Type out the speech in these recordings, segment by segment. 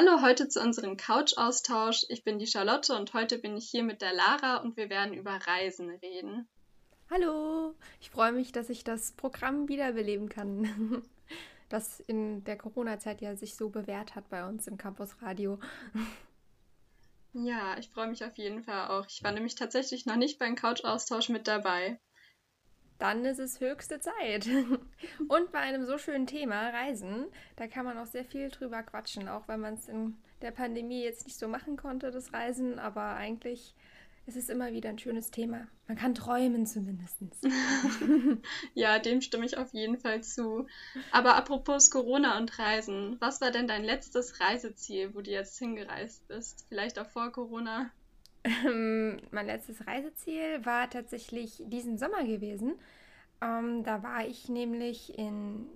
Hallo heute zu unserem Couch-Austausch. Ich bin die Charlotte und heute bin ich hier mit der Lara und wir werden über Reisen reden. Hallo, ich freue mich, dass ich das Programm wiederbeleben kann, das in der Corona-Zeit ja sich so bewährt hat bei uns im Campus Radio. Ja, ich freue mich auf jeden Fall auch. Ich war nämlich tatsächlich noch nicht beim Couch-Austausch mit dabei. Dann ist es höchste Zeit. Und bei einem so schönen Thema, Reisen, da kann man auch sehr viel drüber quatschen, auch wenn man es in der Pandemie jetzt nicht so machen konnte, das Reisen, aber eigentlich ist es immer wieder ein schönes Thema. Man kann träumen zumindest. ja, dem stimme ich auf jeden Fall zu. Aber apropos Corona und Reisen, was war denn dein letztes Reiseziel, wo du jetzt hingereist bist? Vielleicht auch vor Corona? Ähm, mein letztes Reiseziel war tatsächlich diesen Sommer gewesen. Ähm, da war ich nämlich in,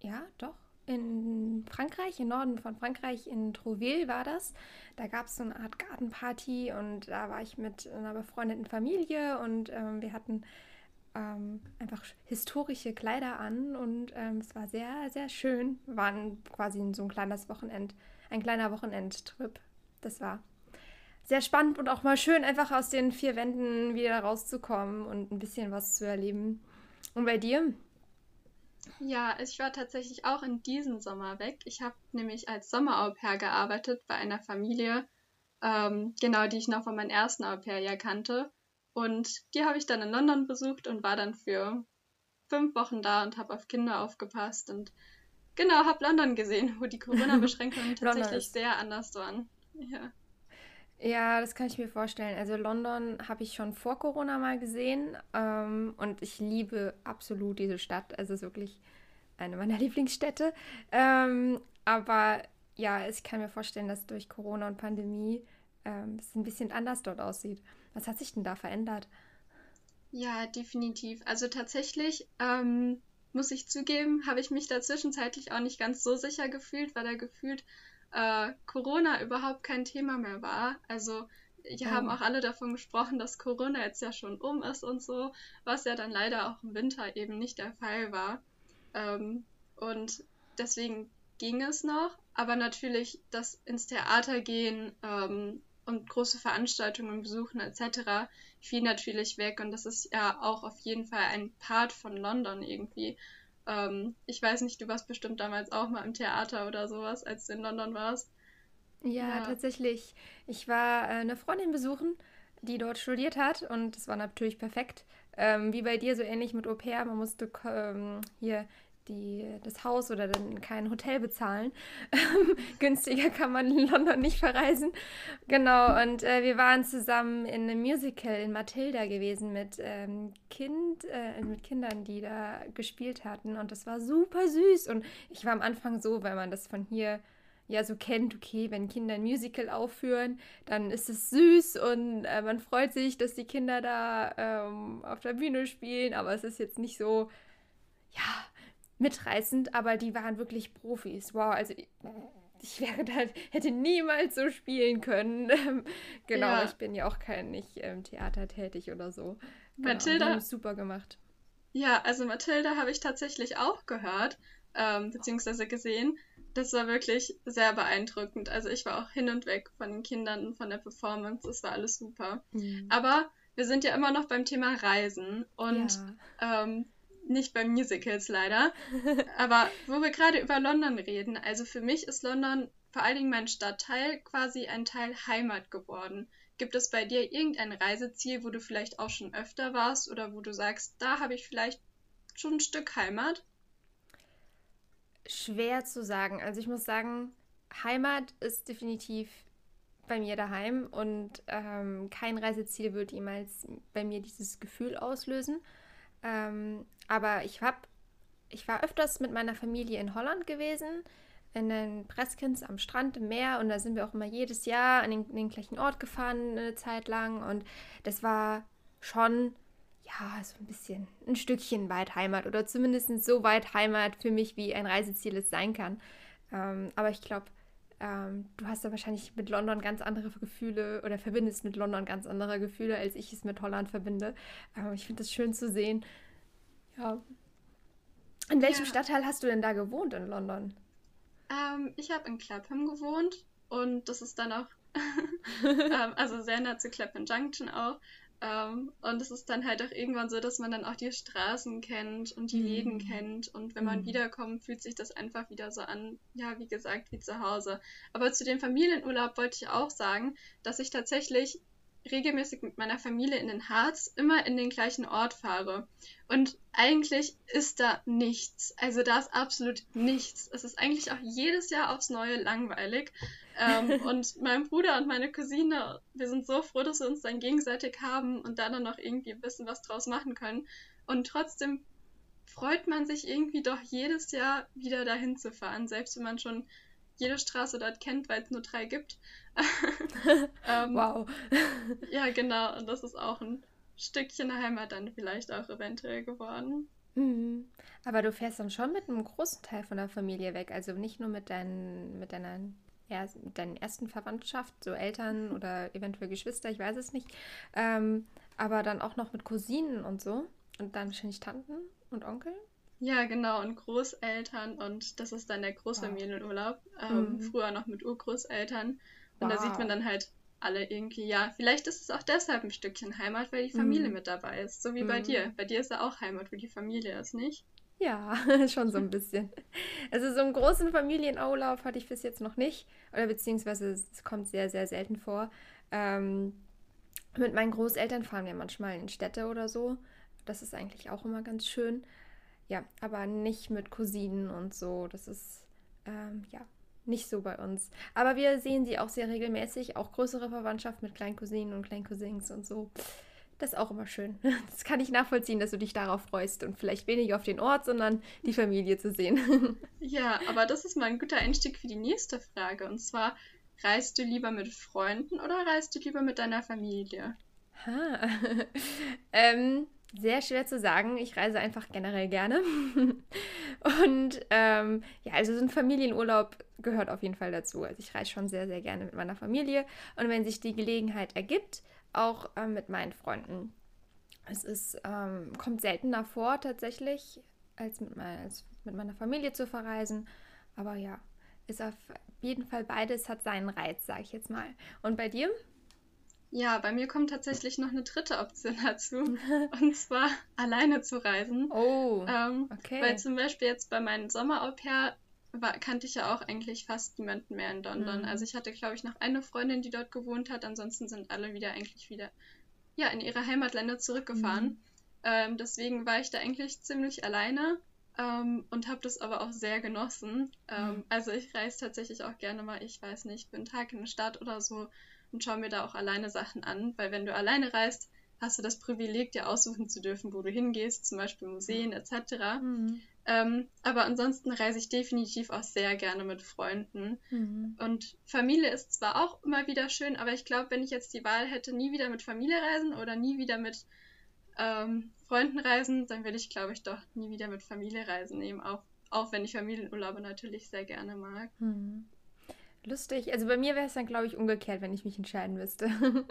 ja, doch, in Frankreich, im Norden von Frankreich, in Trouville war das. Da gab es so eine Art Gartenparty und da war ich mit einer befreundeten Familie und ähm, wir hatten ähm, einfach historische Kleider an und ähm, es war sehr, sehr schön. Wir waren quasi so ein kleines Wochenend, ein kleiner Wochenendtrip. Das war sehr spannend und auch mal schön, einfach aus den vier Wänden wieder rauszukommen und ein bisschen was zu erleben. Und bei dir? Ja, ich war tatsächlich auch in diesem Sommer weg. Ich habe nämlich als Sommer-Au-pair gearbeitet bei einer Familie, ähm, genau, die ich noch von meinem ersten Au-pair-Jahr kannte. Und die habe ich dann in London besucht und war dann für fünf Wochen da und habe auf Kinder aufgepasst und genau, habe London gesehen, wo die Corona-Beschränkungen tatsächlich sehr anders waren. Ja. Ja, das kann ich mir vorstellen. Also London habe ich schon vor Corona mal gesehen ähm, und ich liebe absolut diese Stadt. Also es ist wirklich eine meiner Lieblingsstädte. Ähm, aber ja, ich kann mir vorstellen, dass durch Corona und Pandemie ähm, es ein bisschen anders dort aussieht. Was hat sich denn da verändert? Ja, definitiv. Also tatsächlich ähm, muss ich zugeben, habe ich mich da zwischenzeitlich auch nicht ganz so sicher gefühlt, weil da gefühlt äh, Corona überhaupt kein Thema mehr war. Also wir oh. haben auch alle davon gesprochen, dass Corona jetzt ja schon um ist und so, was ja dann leider auch im Winter eben nicht der Fall war. Ähm, und deswegen ging es noch, aber natürlich das ins Theater gehen ähm, und große Veranstaltungen besuchen etc. fiel natürlich weg und das ist ja auch auf jeden Fall ein Part von London irgendwie. Ähm, ich weiß nicht, du warst bestimmt damals auch mal im Theater oder sowas, als du in London warst. Ja, ja. tatsächlich. Ich war äh, eine Freundin besuchen, die dort studiert hat und das war natürlich perfekt. Ähm, wie bei dir, so ähnlich mit Au pair. Man musste ähm, hier die, das Haus oder dann kein Hotel bezahlen. Günstiger kann man in London nicht verreisen. Genau, und äh, wir waren zusammen in einem Musical in Matilda gewesen mit, ähm, kind, äh, mit Kindern, die da gespielt hatten. Und das war super süß. Und ich war am Anfang so, weil man das von hier ja so kennt, okay, wenn Kinder ein Musical aufführen, dann ist es süß und äh, man freut sich, dass die Kinder da ähm, auf der Bühne spielen, aber es ist jetzt nicht so, ja, mitreißend, aber die waren wirklich Profis. Wow, also ich wäre da, hätte niemals so spielen können. genau, ja. ich bin ja auch kein nicht ähm, Theater tätig oder so. Genau, Mathilda. super gemacht. Ja, also Mathilda habe ich tatsächlich auch gehört, ähm, beziehungsweise gesehen. Das war wirklich sehr beeindruckend. Also ich war auch hin und weg von den Kindern und von der Performance. Das war alles super. Mhm. Aber wir sind ja immer noch beim Thema Reisen und ja. ähm, nicht bei Musicals leider. Aber wo wir gerade über London reden, also für mich ist London vor allen Dingen mein Stadtteil quasi ein Teil Heimat geworden. Gibt es bei dir irgendein Reiseziel, wo du vielleicht auch schon öfter warst oder wo du sagst, da habe ich vielleicht schon ein Stück Heimat? Schwer zu sagen. Also ich muss sagen, Heimat ist definitiv bei mir daheim und ähm, kein Reiseziel wird jemals bei mir dieses Gefühl auslösen. Ähm, aber ich hab, ich war öfters mit meiner Familie in Holland gewesen, in den Preskins am Strand im Meer und da sind wir auch immer jedes Jahr an den, den gleichen Ort gefahren eine Zeit lang und das war schon ja, so ein bisschen ein Stückchen weit Heimat oder zumindest so weit Heimat für mich, wie ein Reiseziel es sein kann. Ähm, aber ich glaube, ähm, du hast da wahrscheinlich mit London ganz andere Gefühle oder verbindest mit London ganz andere Gefühle, als ich es mit Holland verbinde. Ähm, ich finde das schön zu sehen. Ja. In welchem ja. Stadtteil hast du denn da gewohnt in London? Ähm, ich habe in Clapham gewohnt und das ist dann auch, ähm, also sehr nah zu Clapham Junction auch. Ähm, und es ist dann halt auch irgendwann so, dass man dann auch die Straßen kennt und die mhm. Läden kennt. Und wenn man mhm. wiederkommt, fühlt sich das einfach wieder so an, ja, wie gesagt, wie zu Hause. Aber zu dem Familienurlaub wollte ich auch sagen, dass ich tatsächlich regelmäßig mit meiner Familie in den Harz immer in den gleichen Ort fahre. Und eigentlich ist da nichts. Also da ist absolut nichts. Es ist eigentlich auch jedes Jahr aufs Neue langweilig. Ähm, und mein Bruder und meine Cousine, wir sind so froh, dass wir uns dann gegenseitig haben und da dann noch irgendwie ein bisschen was draus machen können. Und trotzdem freut man sich irgendwie doch jedes Jahr wieder dahin zu fahren, selbst wenn man schon jede Straße dort kennt, weil es nur drei gibt. ähm, wow. ja, genau. Und das ist auch ein Stückchen Heimat dann vielleicht auch eventuell geworden. Mhm. Aber du fährst dann schon mit einem großen Teil von der Familie weg, also nicht nur mit, deinen, mit deiner mit deinen ersten Verwandtschaft, so Eltern oder eventuell Geschwister, ich weiß es nicht, ähm, aber dann auch noch mit Cousinen und so und dann wahrscheinlich Tanten und Onkel. Ja, genau, und Großeltern und das ist dann der Großfamilienurlaub. Wow. Ähm, mhm. Früher noch mit Urgroßeltern. Und wow. da sieht man dann halt alle irgendwie, ja, vielleicht ist es auch deshalb ein Stückchen Heimat, weil die Familie mhm. mit dabei ist. So wie mhm. bei dir. Bei dir ist ja auch Heimat, wo die Familie ist, nicht? Ja, schon so ein bisschen. Also so einen großen Familienurlaub hatte ich bis jetzt noch nicht. Oder beziehungsweise es kommt sehr, sehr selten vor. Ähm, mit meinen Großeltern fahren wir manchmal in Städte oder so. Das ist eigentlich auch immer ganz schön. Ja, aber nicht mit Cousinen und so. Das ist, ähm, ja, nicht so bei uns. Aber wir sehen sie auch sehr regelmäßig, auch größere Verwandtschaft mit Kleincousinen und Kleincousins und so. Das ist auch immer schön. Das kann ich nachvollziehen, dass du dich darauf freust und vielleicht weniger auf den Ort, sondern die Familie zu sehen. Ja, aber das ist mal ein guter Einstieg für die nächste Frage. Und zwar, reist du lieber mit Freunden oder reist du lieber mit deiner Familie? Ha. ähm, sehr schwer zu sagen. Ich reise einfach generell gerne. Und ähm, ja, also so ein Familienurlaub gehört auf jeden Fall dazu. Also ich reise schon sehr, sehr gerne mit meiner Familie. Und wenn sich die Gelegenheit ergibt, auch ähm, mit meinen Freunden. Es ist, ähm, kommt seltener vor tatsächlich, als mit, mein, als mit meiner Familie zu verreisen. Aber ja, ist auf jeden Fall beides hat seinen Reiz, sage ich jetzt mal. Und bei dir? Ja, bei mir kommt tatsächlich noch eine dritte Option dazu. und zwar alleine zu reisen. Oh, ähm, okay. Weil zum Beispiel jetzt bei meinem Sommer-Au-pair kannte ich ja auch eigentlich fast niemanden mehr in London. Mhm. Also ich hatte, glaube ich, noch eine Freundin, die dort gewohnt hat. Ansonsten sind alle wieder eigentlich wieder ja, in ihre Heimatländer zurückgefahren. Mhm. Ähm, deswegen war ich da eigentlich ziemlich alleine ähm, und habe das aber auch sehr genossen. Ähm, mhm. Also ich reise tatsächlich auch gerne mal, ich weiß nicht, für einen Tag in eine Stadt oder so und schaue mir da auch alleine Sachen an, weil wenn du alleine reist, hast du das Privileg, dir aussuchen zu dürfen, wo du hingehst, zum Beispiel Museen etc. Mhm. Ähm, aber ansonsten reise ich definitiv auch sehr gerne mit Freunden. Mhm. Und Familie ist zwar auch immer wieder schön, aber ich glaube, wenn ich jetzt die Wahl hätte, nie wieder mit Familie reisen oder nie wieder mit ähm, Freunden reisen, dann würde ich, glaube ich, doch nie wieder mit Familie reisen nehmen, auch, auch wenn ich Familienurlaube natürlich sehr gerne mag. Mhm. Lustig. Also bei mir wäre es dann, glaube ich, umgekehrt, wenn ich mich entscheiden müsste.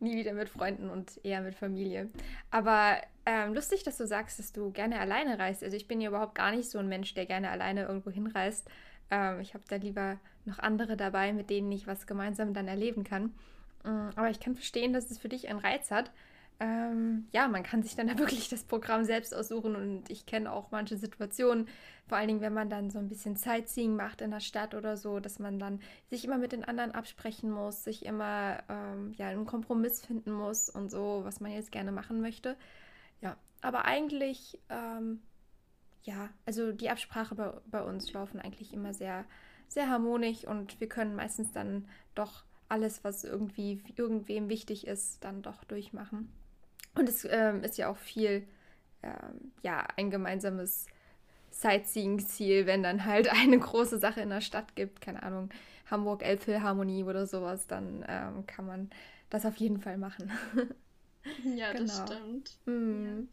Nie wieder mit Freunden und eher mit Familie. Aber ähm, lustig, dass du sagst, dass du gerne alleine reist. Also ich bin ja überhaupt gar nicht so ein Mensch, der gerne alleine irgendwo hinreist. Ähm, ich habe da lieber noch andere dabei, mit denen ich was gemeinsam dann erleben kann. Ähm, aber ich kann verstehen, dass es für dich einen Reiz hat ähm, ja, man kann sich dann da wirklich das Programm selbst aussuchen und ich kenne auch manche Situationen, vor allen Dingen, wenn man dann so ein bisschen Sightseeing macht in der Stadt oder so, dass man dann sich immer mit den anderen absprechen muss, sich immer ähm, ja, einen Kompromiss finden muss und so, was man jetzt gerne machen möchte. Ja, aber eigentlich, ähm, ja, also die Absprache bei, bei uns laufen eigentlich immer sehr, sehr harmonisch und wir können meistens dann doch alles, was irgendwie irgendwem wichtig ist, dann doch durchmachen. Und es ähm, ist ja auch viel, ähm, ja, ein gemeinsames Sightseeing-Ziel, wenn dann halt eine große Sache in der Stadt gibt, keine Ahnung, Hamburg Elbphilharmonie oder sowas, dann ähm, kann man das auf jeden Fall machen. ja, genau. das stimmt. Mm. Ja.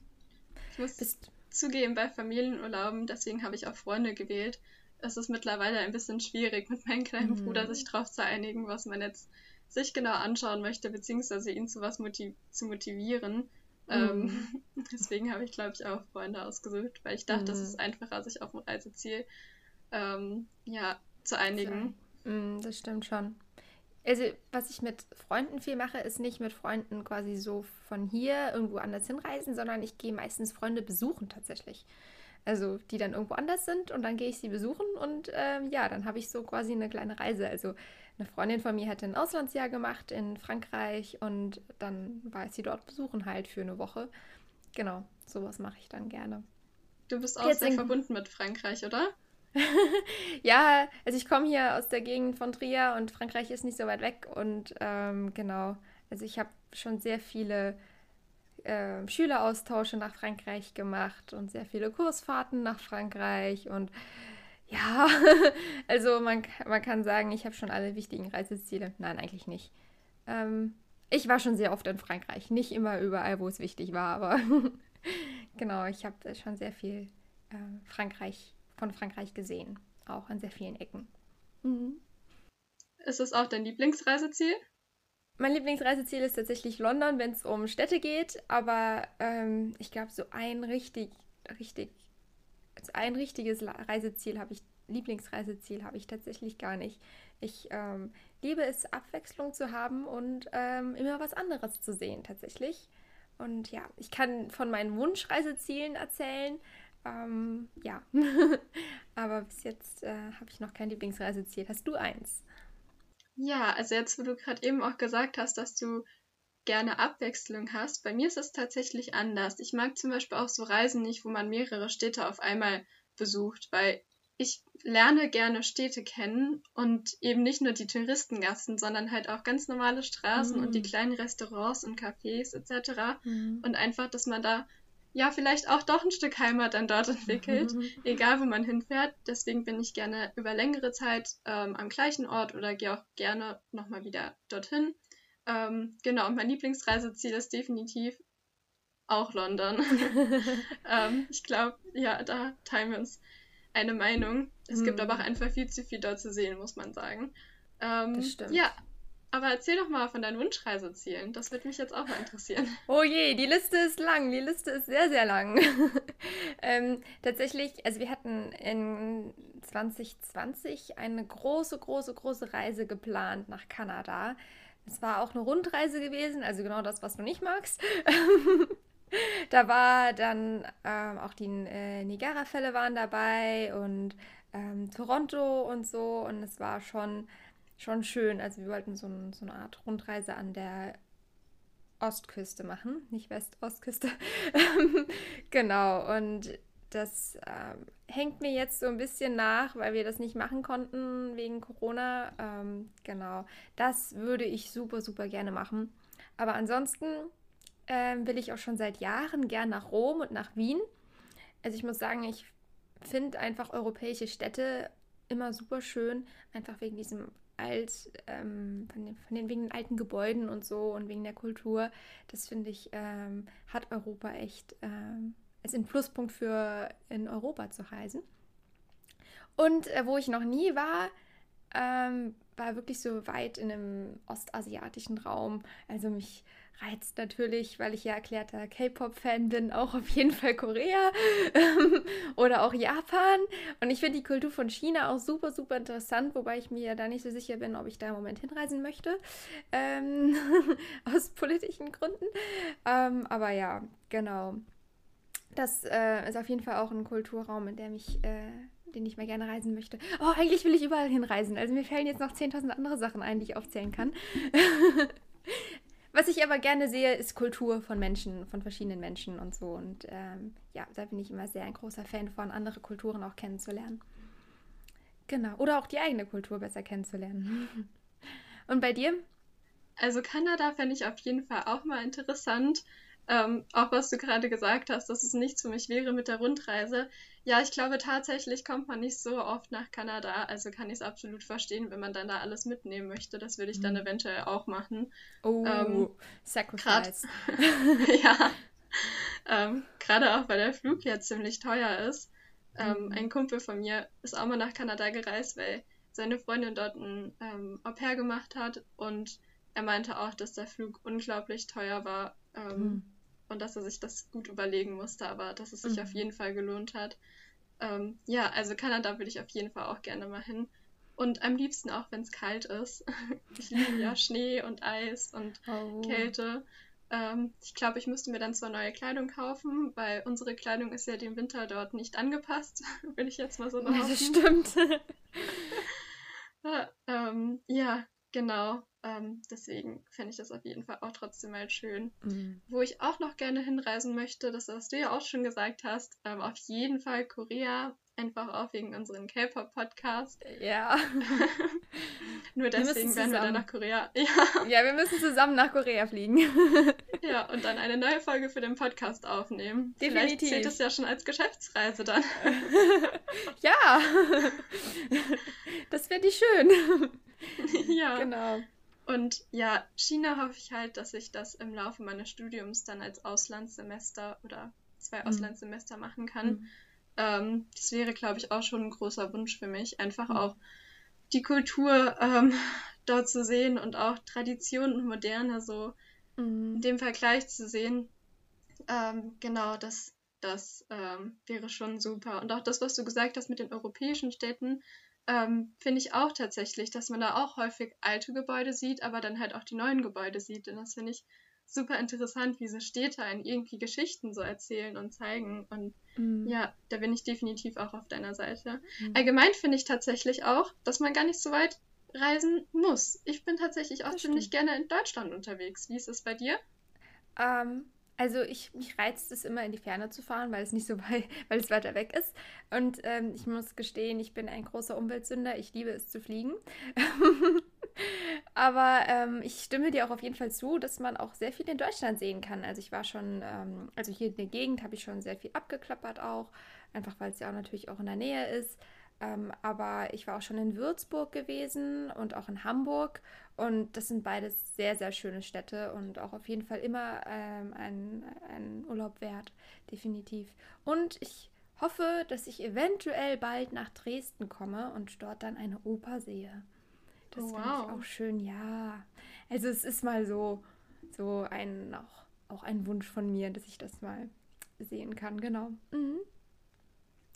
Ich muss Bist zugeben, bei Familienurlauben, deswegen habe ich auch Freunde gewählt, es ist mittlerweile ein bisschen schwierig, mit meinem kleinen mm. Bruder sich darauf zu einigen, was man jetzt sich genau anschauen möchte, beziehungsweise ihn zu was motiv zu motivieren. Mhm. Ähm, deswegen habe ich, glaube ich, auch Freunde ausgesucht, weil ich dachte, mhm. es ist einfacher, sich auf ein Reiseziel ähm, ja, zu einigen. Mm, das stimmt schon. Also, was ich mit Freunden viel mache, ist nicht mit Freunden quasi so von hier irgendwo anders hinreisen, sondern ich gehe meistens Freunde besuchen tatsächlich. Also, die dann irgendwo anders sind und dann gehe ich sie besuchen und ähm, ja, dann habe ich so quasi eine kleine Reise. Also, eine Freundin von mir hatte ein Auslandsjahr gemacht in Frankreich und dann war ich sie dort besuchen halt für eine Woche. Genau, sowas mache ich dann gerne. Du bist auch Jetzt sehr verbunden mit Frankreich, oder? ja, also ich komme hier aus der Gegend von Trier und Frankreich ist nicht so weit weg und ähm, genau, also ich habe schon sehr viele äh, Schüleraustausche nach Frankreich gemacht und sehr viele Kursfahrten nach Frankreich und ja, also man, man kann sagen, ich habe schon alle wichtigen Reiseziele. Nein, eigentlich nicht. Ähm, ich war schon sehr oft in Frankreich, nicht immer überall, wo es wichtig war, aber genau, ich habe schon sehr viel äh, Frankreich von Frankreich gesehen, auch an sehr vielen Ecken. Mhm. Ist das auch dein Lieblingsreiseziel? Mein Lieblingsreiseziel ist tatsächlich London, wenn es um Städte geht, aber ähm, ich glaube, so ein richtig, richtig, also ein richtiges Reiseziel habe ich, Lieblingsreiseziel habe ich tatsächlich gar nicht. Ich ähm, liebe es, Abwechslung zu haben und ähm, immer was anderes zu sehen, tatsächlich. Und ja, ich kann von meinen Wunschreisezielen erzählen, ähm, ja, aber bis jetzt äh, habe ich noch kein Lieblingsreiseziel. Hast du eins? Ja, also jetzt, wo du gerade eben auch gesagt hast, dass du gerne Abwechslung hast, bei mir ist es tatsächlich anders. Ich mag zum Beispiel auch so Reisen nicht, wo man mehrere Städte auf einmal besucht, weil ich lerne gerne Städte kennen und eben nicht nur die Touristengassen, sondern halt auch ganz normale Straßen mm. und die mm. kleinen Restaurants und Cafés etc. Mm. Und einfach, dass man da ja vielleicht auch doch ein Stück Heimat dann dort entwickelt, egal wo man hinfährt. Deswegen bin ich gerne über längere Zeit ähm, am gleichen Ort oder gehe auch gerne nochmal wieder dorthin. Ähm, genau, und mein Lieblingsreiseziel ist definitiv auch London. ähm, ich glaube, ja, da teilen wir uns eine Meinung. Es hm. gibt aber auch einfach viel zu viel dort zu sehen, muss man sagen. Ähm, das stimmt. Ja, aber erzähl doch mal von deinen Wunschreisezielen. Das würde mich jetzt auch mal interessieren. Oh je, die Liste ist lang. Die Liste ist sehr, sehr lang. ähm, tatsächlich, also wir hatten in 2020 eine große, große, große Reise geplant nach Kanada. Es war auch eine Rundreise gewesen, also genau das, was du nicht magst. da war dann ähm, auch die äh, Niagara-Fälle waren dabei und ähm, Toronto und so. Und es war schon schon schön. Also wir wollten so, so eine Art Rundreise an der Ostküste machen, nicht West-Ostküste. genau, und das ähm, hängt mir jetzt so ein bisschen nach, weil wir das nicht machen konnten wegen Corona. Ähm, genau, das würde ich super, super gerne machen. Aber ansonsten ähm, will ich auch schon seit Jahren gern nach Rom und nach Wien. Also ich muss sagen, ich finde einfach europäische Städte immer super schön, einfach wegen diesem alt, ähm, von, den, von den wegen den alten Gebäuden und so und wegen der Kultur. Das finde ich, ähm, hat Europa echt ähm, als ein Pluspunkt für in Europa zu reisen. Und äh, wo ich noch nie war, ähm, war wirklich so weit in einem ostasiatischen Raum. Also mich reizt natürlich, weil ich ja erklärter K-Pop-Fan bin, auch auf jeden Fall Korea oder auch Japan. Und ich finde die Kultur von China auch super, super interessant, wobei ich mir da nicht so sicher bin, ob ich da im Moment hinreisen möchte. Ähm, aus politischen Gründen. Ähm, aber ja, genau. Das äh, ist auf jeden Fall auch ein Kulturraum, in dem ich. Äh, den ich mal gerne reisen möchte. Oh, eigentlich will ich überall hinreisen. Also mir fällen jetzt noch 10.000 andere Sachen ein, die ich aufzählen kann. Was ich aber gerne sehe, ist Kultur von Menschen, von verschiedenen Menschen und so. Und ähm, ja, da bin ich immer sehr ein großer Fan von, andere Kulturen auch kennenzulernen. Genau. Oder auch die eigene Kultur besser kennenzulernen. Und bei dir? Also Kanada fände ich auf jeden Fall auch mal interessant. Ähm, auch was du gerade gesagt hast, dass es nichts für mich wäre mit der Rundreise. Ja, ich glaube tatsächlich kommt man nicht so oft nach Kanada, also kann ich es absolut verstehen, wenn man dann da alles mitnehmen möchte. Das würde ich dann mhm. eventuell auch machen. Oh, ähm, Sacrifice. ja, ähm, gerade auch weil der Flug ja ziemlich teuer ist. Ähm, mhm. Ein Kumpel von mir ist auch mal nach Kanada gereist, weil seine Freundin dort ein ähm, Au pair gemacht hat und er meinte auch, dass der Flug unglaublich teuer war. Ähm, mhm und dass er sich das gut überlegen musste, aber dass es sich mhm. auf jeden Fall gelohnt hat. ähm, ja, also Kanada würde ich auf jeden Fall auch gerne mal hin. Und am liebsten auch, wenn es kalt ist. Ich liebe ja Schnee und Eis und oh. Kälte. Ähm, ich glaube, ich müsste mir dann zwar neue Kleidung kaufen, weil unsere Kleidung ist ja dem Winter dort nicht angepasst, will ich jetzt mal so. Ja, das stimmt. ähm, ja, genau. Ähm, deswegen fände ich das auf jeden Fall auch trotzdem mal schön. Mhm. Wo ich auch noch gerne hinreisen möchte, das hast du ja auch schon gesagt hast, ähm, auf jeden Fall Korea, einfach auch wegen unserem K-Pop-Podcast. Ja. Nur deswegen werden wir dann nach Korea. Ja. ja, wir müssen zusammen nach Korea fliegen. ja, und dann eine neue Folge für den Podcast aufnehmen. Definitiv. Vielleicht zählt es ja schon als Geschäftsreise dann. ja. Das wäre die schön. ja. Genau. Und ja, China hoffe ich halt, dass ich das im Laufe meines Studiums dann als Auslandssemester oder zwei mhm. Auslandssemester machen kann. Mhm. Ähm, das wäre, glaube ich, auch schon ein großer Wunsch für mich, einfach mhm. auch die Kultur ähm, dort zu sehen und auch Tradition und Moderne so mhm. in dem Vergleich zu sehen. Ähm, genau, das, das ähm, wäre schon super. Und auch das, was du gesagt hast mit den europäischen Städten, ähm, finde ich auch tatsächlich, dass man da auch häufig alte Gebäude sieht, aber dann halt auch die neuen Gebäude sieht. Und das finde ich super interessant, wie diese Städte einen irgendwie Geschichten so erzählen und zeigen. Und mhm. ja, da bin ich definitiv auch auf deiner Seite. Mhm. Allgemein finde ich tatsächlich auch, dass man gar nicht so weit reisen muss. Ich bin tatsächlich auch das ziemlich stimmt. gerne in Deutschland unterwegs. Wie ist es bei dir? Ähm, also ich, mich reizt es immer in die Ferne zu fahren, weil es nicht so weit, weil es weiter weg ist. Und ähm, ich muss gestehen, ich bin ein großer Umweltsünder. Ich liebe es zu fliegen. Aber ähm, ich stimme dir auch auf jeden Fall zu, dass man auch sehr viel in Deutschland sehen kann. Also ich war schon, ähm, also hier in der Gegend habe ich schon sehr viel abgeklappert auch, einfach weil es ja auch natürlich auch in der Nähe ist. Ähm, aber ich war auch schon in Würzburg gewesen und auch in Hamburg. Und das sind beides sehr, sehr schöne Städte und auch auf jeden Fall immer ähm, ein, ein Urlaub wert, definitiv. Und ich hoffe, dass ich eventuell bald nach Dresden komme und dort dann eine Oper sehe. Das oh, wow. finde ich auch schön, ja. Also es ist mal so, so ein, auch, auch ein Wunsch von mir, dass ich das mal sehen kann, genau. Mhm.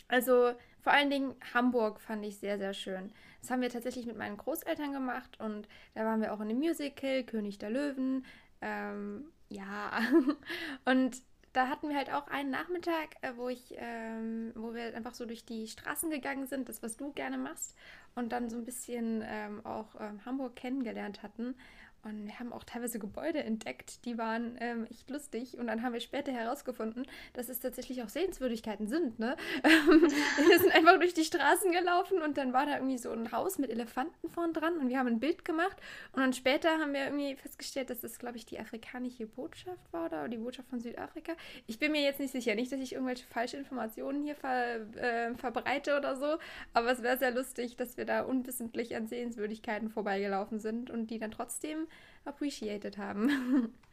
Also vor allen Dingen Hamburg fand ich sehr, sehr schön. Das haben wir tatsächlich mit meinen Großeltern gemacht und da waren wir auch in dem Musical König der Löwen. Ähm, ja, und da hatten wir halt auch einen Nachmittag, äh, wo ich, ähm, wo wir einfach so durch die Straßen gegangen sind, das was du gerne machst, und dann so ein bisschen ähm, auch ähm, Hamburg kennengelernt hatten. Und wir haben auch teilweise Gebäude entdeckt, die waren ähm, echt lustig. Und dann haben wir später herausgefunden, dass es tatsächlich auch Sehenswürdigkeiten sind. Ne? wir sind einfach durch die Straßen gelaufen und dann war da irgendwie so ein Haus mit Elefanten vorn dran und wir haben ein Bild gemacht. Und dann später haben wir irgendwie festgestellt, dass das, glaube ich, die afrikanische Botschaft war oder die Botschaft von Südafrika. Ich bin mir jetzt nicht sicher. Nicht, dass ich irgendwelche falsche Informationen hier ver, äh, verbreite oder so. Aber es wäre sehr lustig, dass wir da unwissentlich an Sehenswürdigkeiten vorbeigelaufen sind und die dann trotzdem appreciated haben.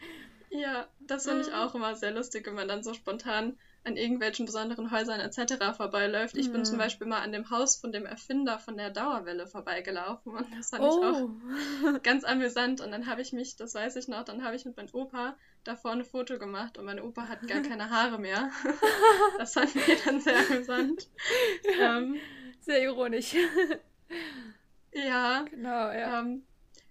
Ja, das finde ich auch immer sehr lustig, wenn man dann so spontan an irgendwelchen besonderen Häusern etc. vorbeiläuft. Ich bin zum Beispiel mal an dem Haus von dem Erfinder von der Dauerwelle vorbeigelaufen und das fand oh. ich auch ganz amüsant. Und dann habe ich mich, das weiß ich noch, dann habe ich mit meinem Opa davor ein Foto gemacht und mein Opa hat gar keine Haare mehr. das fand ich dann sehr amüsant. Ähm, sehr ironisch. Ja. Genau, ja. Ähm,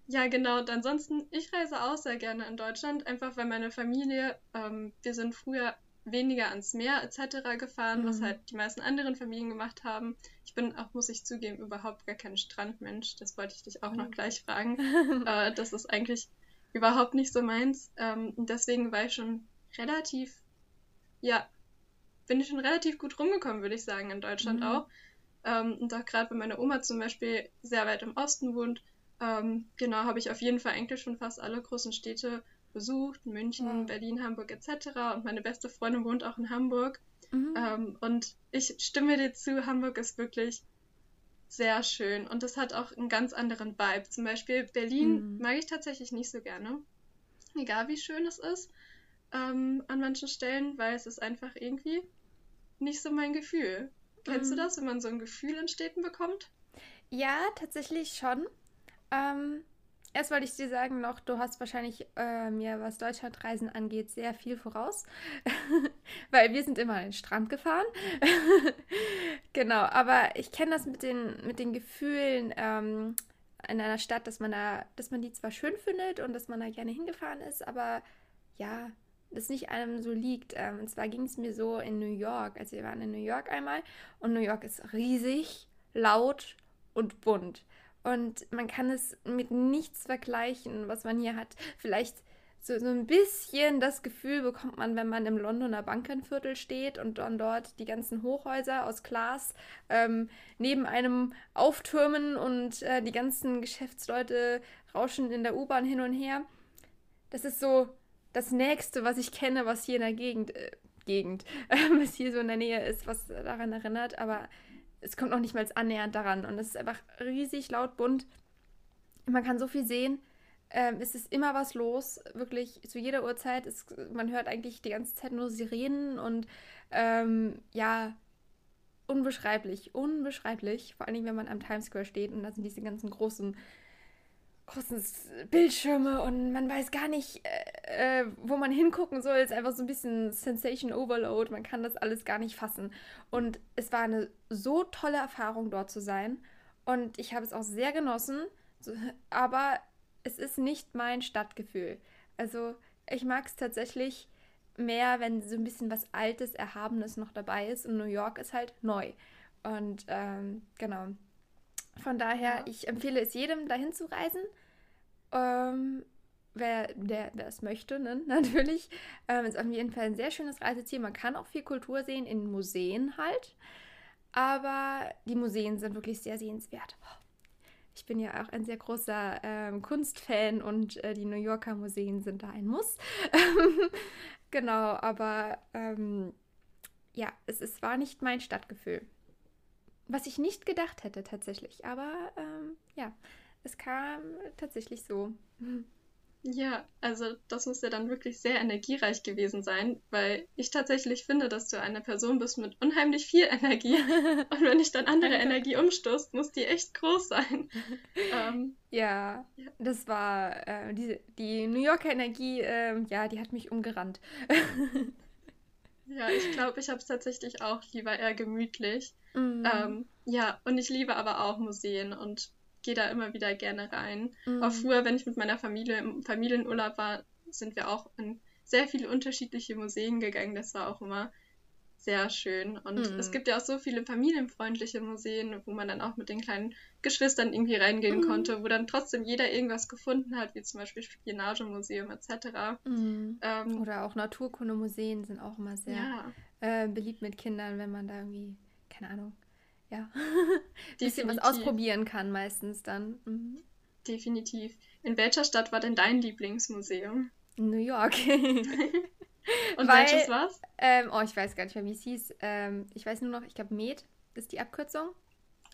ja, genau. Und ansonsten, ich reise auch sehr gerne in Deutschland, einfach weil meine Familie, ähm, wir sind früher weniger ans Meer etc. gefahren, mhm. was halt die meisten anderen Familien gemacht haben. Ich bin auch, muss ich zugeben, überhaupt gar kein Strandmensch. Das wollte ich dich auch noch mhm. gleich fragen. äh, das ist eigentlich überhaupt nicht so meins. Ähm, deswegen war ich schon relativ, ja, bin ich schon relativ gut rumgekommen, würde ich sagen, in Deutschland mhm. auch. Ähm, und auch gerade, wenn meine Oma zum Beispiel sehr weit im Osten wohnt, ähm, genau, habe ich auf jeden Fall eigentlich schon fast alle großen Städte besucht. München, ja. Berlin, Hamburg etc. Und meine beste Freundin wohnt auch in Hamburg. Mhm. Ähm, und ich stimme dir zu, Hamburg ist wirklich sehr schön. Und das hat auch einen ganz anderen Vibe. Zum Beispiel Berlin mhm. mag ich tatsächlich nicht so gerne. Egal wie schön es ist ähm, an manchen Stellen, weil es ist einfach irgendwie nicht so mein Gefühl. Mhm. Kennst du mhm. das, wenn man so ein Gefühl in Städten bekommt? Ja, tatsächlich schon. Ähm, erst wollte ich dir sagen noch, du hast wahrscheinlich äh, mir, was Deutschlandreisen angeht, sehr viel voraus. Weil wir sind immer an den Strand gefahren. genau, aber ich kenne das mit den, mit den Gefühlen ähm, in einer Stadt, dass man da, dass man die zwar schön findet und dass man da gerne hingefahren ist, aber ja, das nicht einem so liegt. Ähm, und zwar ging es mir so in New York. Also wir waren in New York einmal und New York ist riesig, laut und bunt. Und man kann es mit nichts vergleichen, was man hier hat. Vielleicht so, so ein bisschen das Gefühl bekommt man, wenn man im Londoner Bankenviertel steht und dann dort die ganzen Hochhäuser aus Glas ähm, neben einem auftürmen und äh, die ganzen Geschäftsleute rauschen in der U-Bahn hin und her. Das ist so das Nächste, was ich kenne, was hier in der Gegend, äh, Gegend, äh, was hier so in der Nähe ist, was daran erinnert. Aber es kommt noch nicht mal annähernd daran. Und es ist einfach riesig laut bunt. Man kann so viel sehen. Ähm, es ist immer was los, wirklich zu jeder Uhrzeit. Es, man hört eigentlich die ganze Zeit nur Sirenen und ähm, ja, unbeschreiblich, unbeschreiblich. Vor allen Dingen, wenn man am Times Square steht und da sind diese ganzen großen großen Bildschirme und man weiß gar nicht, äh, äh, wo man hingucken soll. Es ist einfach so ein bisschen Sensation Overload. Man kann das alles gar nicht fassen. Und es war eine so tolle Erfahrung, dort zu sein. Und ich habe es auch sehr genossen. Aber es ist nicht mein Stadtgefühl. Also ich mag es tatsächlich mehr, wenn so ein bisschen was Altes, Erhabenes noch dabei ist. Und New York ist halt neu. Und ähm, genau, von daher, ja. ich empfehle es jedem, dahin zu reisen. Ähm, wer, der, es möchte, ne? natürlich. Ähm, ist auf jeden Fall ein sehr schönes Reiseziel. Man kann auch viel Kultur sehen, in Museen halt. Aber die Museen sind wirklich sehr sehenswert. Ich bin ja auch ein sehr großer ähm, Kunstfan und äh, die New Yorker Museen sind da ein Muss. genau, aber ähm, ja, es, es war nicht mein Stadtgefühl. Was ich nicht gedacht hätte tatsächlich. Aber ähm, ja, es kam tatsächlich so. Ja, also das muss ja dann wirklich sehr energiereich gewesen sein, weil ich tatsächlich finde, dass du eine Person bist mit unheimlich viel Energie. Und wenn ich dann andere Energie umstoßt, muss die echt groß sein. ähm, ja, ja, das war äh, die, die New Yorker Energie, äh, ja, die hat mich umgerannt. Ja, ich glaube, ich habe es tatsächlich auch lieber eher gemütlich. Mhm. Ähm, ja, und ich liebe aber auch Museen und gehe da immer wieder gerne rein. Mhm. Auch früher, wenn ich mit meiner Familie im Familienurlaub war, sind wir auch in sehr viele unterschiedliche Museen gegangen. Das war auch immer sehr schön. Und mhm. es gibt ja auch so viele familienfreundliche Museen, wo man dann auch mit den kleinen Geschwistern irgendwie reingehen mhm. konnte, wo dann trotzdem jeder irgendwas gefunden hat, wie zum Beispiel Spionagemuseum etc. Mhm. Ähm, Oder auch Naturkundemuseen sind auch immer sehr ja. äh, beliebt mit Kindern, wenn man da irgendwie, keine Ahnung, ja, bisschen was ausprobieren kann meistens dann. Mhm. Definitiv. In welcher Stadt war denn dein Lieblingsmuseum? New York. Und Weil, welches war's? Ähm, oh, ich weiß gar nicht mehr, wie es hieß. Ähm, ich weiß nur noch, ich glaube, Med ist die Abkürzung.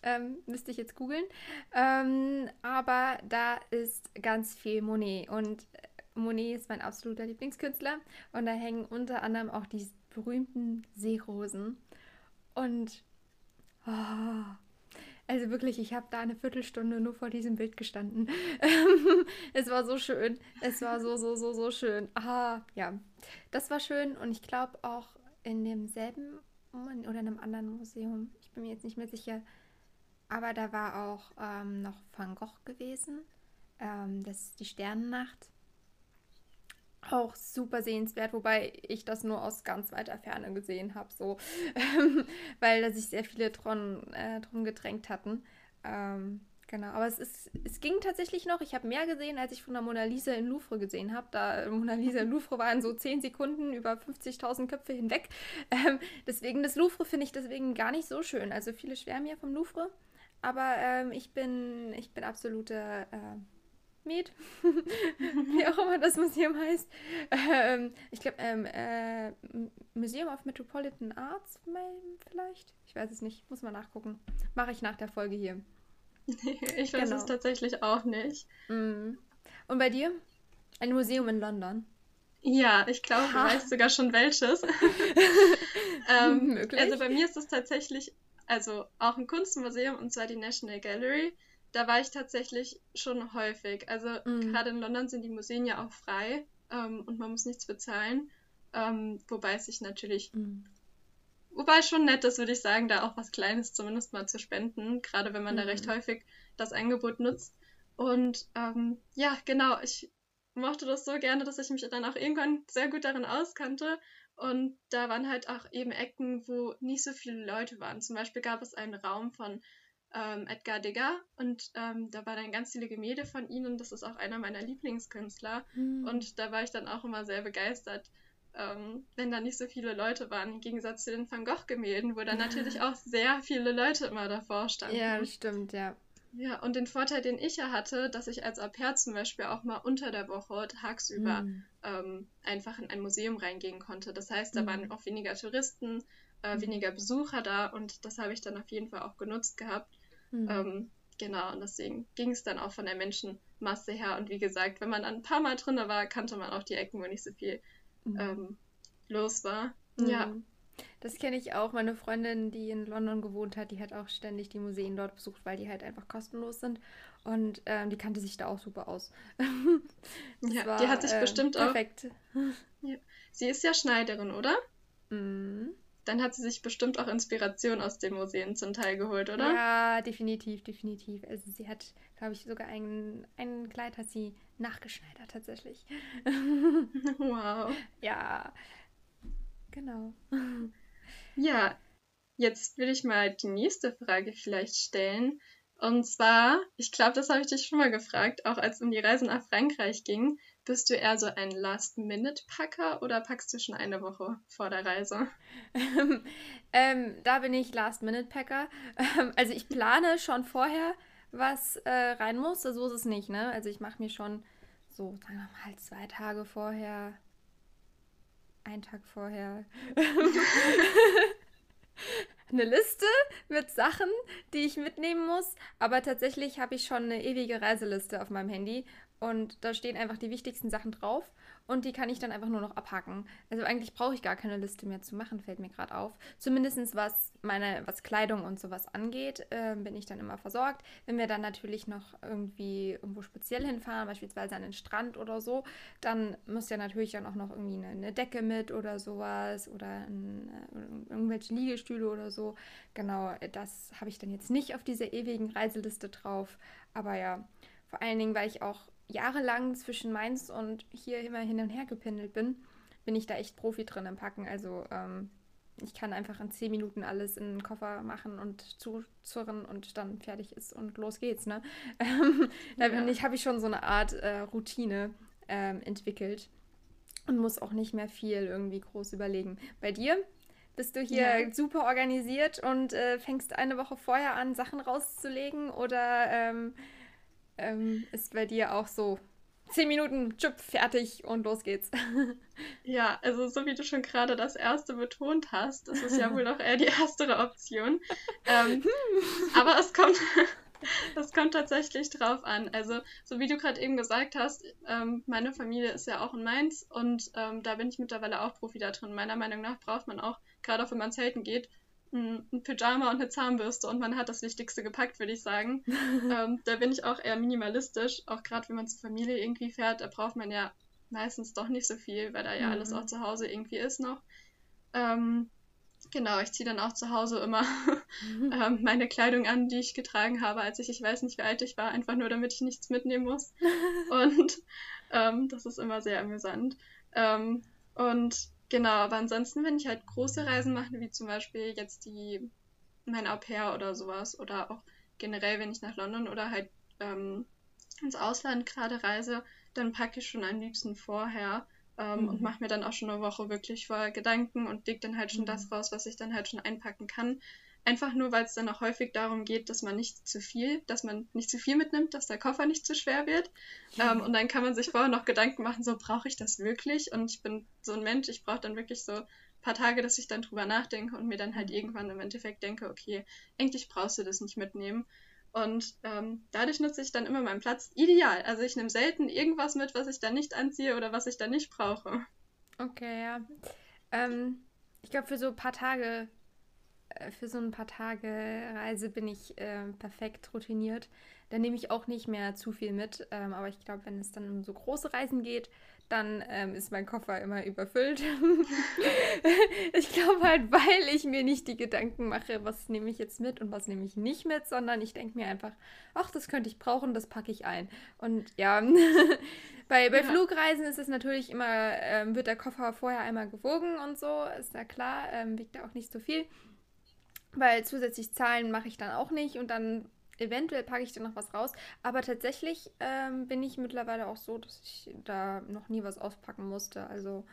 Ähm, müsste ich jetzt googeln. Ähm, aber da ist ganz viel Monet. Und äh, Monet ist mein absoluter Lieblingskünstler. Und da hängen unter anderem auch die berühmten Seerosen. Und oh, also wirklich, ich habe da eine Viertelstunde nur vor diesem Bild gestanden. es war so schön. Es war so, so, so, so schön. Ah, ja. Das war schön und ich glaube auch in demselben oder in einem anderen Museum, ich bin mir jetzt nicht mehr sicher, aber da war auch ähm, noch Van Gogh gewesen. Ähm, das ist die Sternennacht. Auch super sehenswert, wobei ich das nur aus ganz weiter Ferne gesehen habe, so, weil da sich sehr viele drum, äh, drum gedrängt hatten. Ähm, genau, aber es, ist, es ging tatsächlich noch. Ich habe mehr gesehen, als ich von der Mona Lisa in Louvre gesehen habe. Da Mona Lisa in Louvre waren so 10 Sekunden über 50.000 Köpfe hinweg. Ähm, deswegen, das Louvre finde ich deswegen gar nicht so schön. Also viele schwärmen ja vom Louvre. Aber ähm, ich bin, ich bin absolute äh, Med, wie auch immer das Museum heißt. Ähm, ich glaube, ähm, äh, Museum of Metropolitan Arts vielleicht? Ich weiß es nicht, muss mal nachgucken. Mache ich nach der Folge hier. ich weiß genau. es tatsächlich auch nicht. Mm. Und bei dir? Ein Museum in London. Ja, ich glaube, du weißt sogar schon welches. ähm, also bei mir ist es tatsächlich also auch ein Kunstmuseum und zwar die National Gallery. Da war ich tatsächlich schon häufig. Also mhm. gerade in London sind die Museen ja auch frei ähm, und man muss nichts bezahlen. Ähm, wobei es sich natürlich, mhm. wobei es schon nett ist, würde ich sagen, da auch was Kleines zumindest mal zu spenden, gerade wenn man mhm. da recht häufig das Angebot nutzt. Und ähm, ja, genau, ich mochte das so gerne, dass ich mich dann auch irgendwann sehr gut darin auskannte. Und da waren halt auch eben Ecken, wo nicht so viele Leute waren. Zum Beispiel gab es einen Raum von ähm, Edgar Degas und ähm, da waren dann ganz viele Gemälde von ihm das ist auch einer meiner Lieblingskünstler. Mhm. Und da war ich dann auch immer sehr begeistert, ähm, wenn da nicht so viele Leute waren, im Gegensatz zu den Van Gogh-Gemälden, wo dann natürlich auch sehr viele Leute immer davor standen. Ja, das stimmt, ja. Ja, und den Vorteil, den ich ja hatte, dass ich als Au zum Beispiel auch mal unter der Woche tagsüber mm. ähm, einfach in ein Museum reingehen konnte. Das heißt, da mm. waren auch weniger Touristen, äh, mm. weniger Besucher da und das habe ich dann auf jeden Fall auch genutzt gehabt. Mhm. Ähm, genau, und deswegen ging es dann auch von der Menschenmasse her. Und wie gesagt, wenn man ein paar Mal drin war, kannte man auch die Ecken, wo nicht so viel mhm. ähm, los war. Mhm. Ja. Das kenne ich auch. Meine Freundin, die in London gewohnt hat, die hat auch ständig die Museen dort besucht, weil die halt einfach kostenlos sind. Und ähm, die kannte sich da auch super aus. ja, war, die hat sich äh, bestimmt perfekt. auch. Ja. Sie ist ja Schneiderin, oder? Mhm dann hat sie sich bestimmt auch Inspiration aus den Museen zum Teil geholt, oder? Ja, definitiv, definitiv. Also sie hat, glaube ich, sogar ein, ein Kleid hat sie nachgeschneidert tatsächlich. wow. Ja, genau. Ja, jetzt will ich mal die nächste Frage vielleicht stellen. Und zwar, ich glaube, das habe ich dich schon mal gefragt, auch als es um die Reise nach Frankreich ging. Bist du eher so ein Last-Minute-Packer oder packst du schon eine Woche vor der Reise? ähm, da bin ich Last-Minute-Packer. Ähm, also ich plane schon vorher, was äh, rein muss. So ist es nicht, ne? Also ich mache mir schon so, sagen wir mal, zwei Tage vorher, einen Tag vorher. eine Liste mit Sachen, die ich mitnehmen muss. Aber tatsächlich habe ich schon eine ewige Reiseliste auf meinem Handy und da stehen einfach die wichtigsten Sachen drauf und die kann ich dann einfach nur noch abhaken. Also eigentlich brauche ich gar keine Liste mehr zu machen, fällt mir gerade auf. Zumindest was meine, was Kleidung und sowas angeht, äh, bin ich dann immer versorgt. Wenn wir dann natürlich noch irgendwie irgendwo speziell hinfahren, beispielsweise an den Strand oder so, dann muss ja natürlich dann auch noch irgendwie eine, eine Decke mit oder sowas oder ein, äh, irgendwelche Liegestühle oder so. Genau, das habe ich dann jetzt nicht auf dieser ewigen Reiseliste drauf. Aber ja, vor allen Dingen, weil ich auch jahrelang zwischen Mainz und hier immer hin und her gependelt bin, bin ich da echt Profi drin im Packen. Also ähm, ich kann einfach in zehn Minuten alles in den Koffer machen und zuzurren und dann fertig ist und los geht's. Ne? da ja. ich, habe ich schon so eine Art äh, Routine ähm, entwickelt und muss auch nicht mehr viel irgendwie groß überlegen. Bei dir? Bist du hier ja. super organisiert und äh, fängst eine Woche vorher an, Sachen rauszulegen oder ähm, ähm, ist bei dir auch so. Zehn Minuten, Chip, fertig und los geht's. Ja, also so wie du schon gerade das erste betont hast, das ist ja wohl noch eher die erstere Option. Ähm, aber es kommt, das kommt tatsächlich drauf an. Also, so wie du gerade eben gesagt hast, ähm, meine Familie ist ja auch in Mainz und ähm, da bin ich mittlerweile auch Profi da drin. Meiner Meinung nach braucht man auch, gerade auch wenn man zelten geht, ein Pyjama und eine Zahnbürste und man hat das Wichtigste gepackt, würde ich sagen. ähm, da bin ich auch eher minimalistisch, auch gerade wenn man zur Familie irgendwie fährt, da braucht man ja meistens doch nicht so viel, weil da ja mhm. alles auch zu Hause irgendwie ist noch. Ähm, genau, ich ziehe dann auch zu Hause immer ähm, meine Kleidung an, die ich getragen habe, als ich, ich weiß nicht, wie alt ich war, einfach nur damit ich nichts mitnehmen muss. und ähm, das ist immer sehr amüsant. Ähm, und Genau, aber ansonsten, wenn ich halt große Reisen mache, wie zum Beispiel jetzt die mein Au pair oder sowas, oder auch generell, wenn ich nach London oder halt ähm, ins Ausland gerade reise, dann packe ich schon am liebsten vorher ähm, mhm. und mache mir dann auch schon eine Woche wirklich vorher Gedanken und leg dann halt schon mhm. das raus, was ich dann halt schon einpacken kann. Einfach nur, weil es dann auch häufig darum geht, dass man nicht zu viel, dass man nicht zu viel mitnimmt, dass der Koffer nicht zu schwer wird. Ähm, und dann kann man sich vorher noch Gedanken machen, so brauche ich das wirklich? Und ich bin so ein Mensch, ich brauche dann wirklich so ein paar Tage, dass ich dann drüber nachdenke und mir dann halt irgendwann im Endeffekt denke, okay, eigentlich brauchst du das nicht mitnehmen. Und ähm, dadurch nutze ich dann immer meinen Platz ideal. Also ich nehme selten irgendwas mit, was ich dann nicht anziehe oder was ich dann nicht brauche. Okay, ja. Ähm, ich glaube, für so ein paar Tage für so ein paar Tage Reise bin ich äh, perfekt routiniert. Da nehme ich auch nicht mehr zu viel mit. Ähm, aber ich glaube, wenn es dann um so große Reisen geht, dann ähm, ist mein Koffer immer überfüllt. ich glaube halt, weil ich mir nicht die Gedanken mache, was nehme ich jetzt mit und was nehme ich nicht mit, sondern ich denke mir einfach, ach, das könnte ich brauchen, das packe ich ein. Und ja, bei, bei ja. Flugreisen ist es natürlich immer, ähm, wird der Koffer vorher einmal gewogen und so, ist ja klar, ähm, wiegt er auch nicht so viel. Weil zusätzlich Zahlen mache ich dann auch nicht und dann eventuell packe ich da noch was raus. Aber tatsächlich ähm, bin ich mittlerweile auch so, dass ich da noch nie was auspacken musste. Also.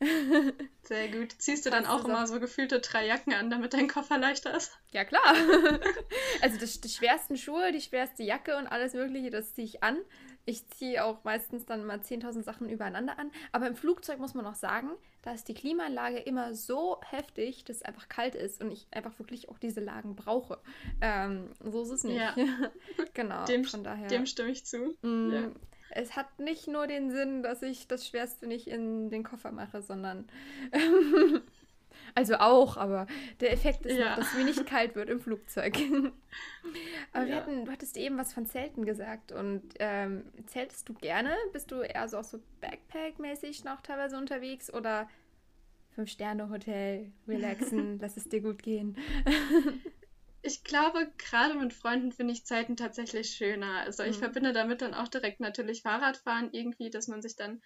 Sehr gut. Ziehst du dann auch immer so gefühlte drei Jacken an, damit dein Koffer leichter ist? Ja, klar. also das, die schwersten Schuhe, die schwerste Jacke und alles Mögliche, das ziehe ich an. Ich ziehe auch meistens dann mal 10.000 Sachen übereinander an. Aber im Flugzeug muss man auch sagen, da ist die Klimaanlage immer so heftig, dass es einfach kalt ist und ich einfach wirklich auch diese Lagen brauche. Ähm, so ist es nicht. Ja. genau. Dem, von daher. Dem stimme ich zu. Mm, ja. Es hat nicht nur den Sinn, dass ich das Schwerste nicht in den Koffer mache, sondern Also auch, aber der Effekt ist ja. noch, dass mir nicht kalt wird im Flugzeug. aber ja. hatten, du hattest eben was von Zelten gesagt. Und ähm, zeltest du gerne? Bist du eher so auch so Backpack-mäßig noch teilweise unterwegs oder Fünf-Sterne-Hotel, relaxen, lass es dir gut gehen? ich glaube, gerade mit Freunden finde ich Zeiten tatsächlich schöner. Also ich mhm. verbinde damit dann auch direkt natürlich Fahrradfahren irgendwie, dass man sich dann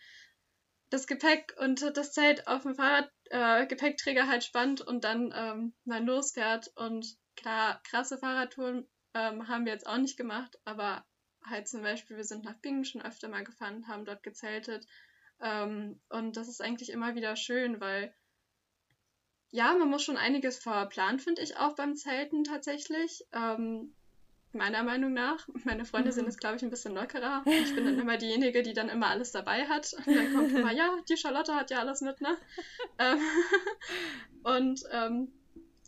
das Gepäck und das Zelt auf dem Fahrrad äh, Gepäckträger halt spannt und dann ähm, mal losfährt. Und klar, krasse Fahrradtouren ähm, haben wir jetzt auch nicht gemacht, aber halt zum Beispiel, wir sind nach Bingen schon öfter mal gefahren, haben dort gezeltet. Ähm, und das ist eigentlich immer wieder schön, weil ja, man muss schon einiges verplanen, finde ich auch beim Zelten tatsächlich. Ähm, meiner Meinung nach. Meine Freunde mhm. sind es, glaube ich, ein bisschen lockerer. Ich bin dann immer diejenige, die dann immer alles dabei hat. Und dann kommt immer, ja, die Charlotte hat ja alles mit, ne? Ähm, und ähm,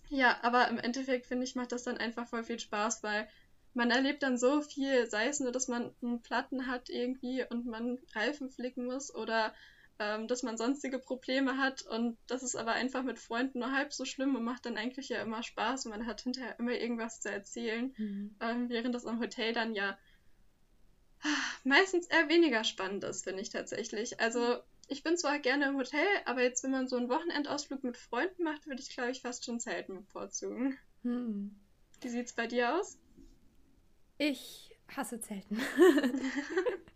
ja, aber im Endeffekt, finde ich, macht das dann einfach voll viel Spaß, weil man erlebt dann so viel, sei es nur, dass man einen Platten hat irgendwie und man Reifen flicken muss oder ähm, dass man sonstige Probleme hat und das ist aber einfach mit Freunden nur halb so schlimm und macht dann eigentlich ja immer Spaß und man hat hinterher immer irgendwas zu erzählen, mhm. ähm, während das im Hotel dann ja meistens eher weniger spannend ist, finde ich tatsächlich. Also ich bin zwar gerne im Hotel, aber jetzt, wenn man so einen Wochenendausflug mit Freunden macht, würde ich, glaube ich, fast schon Zelten bevorzugen. Mhm. Wie sieht's bei dir aus? Ich hasse Zelten.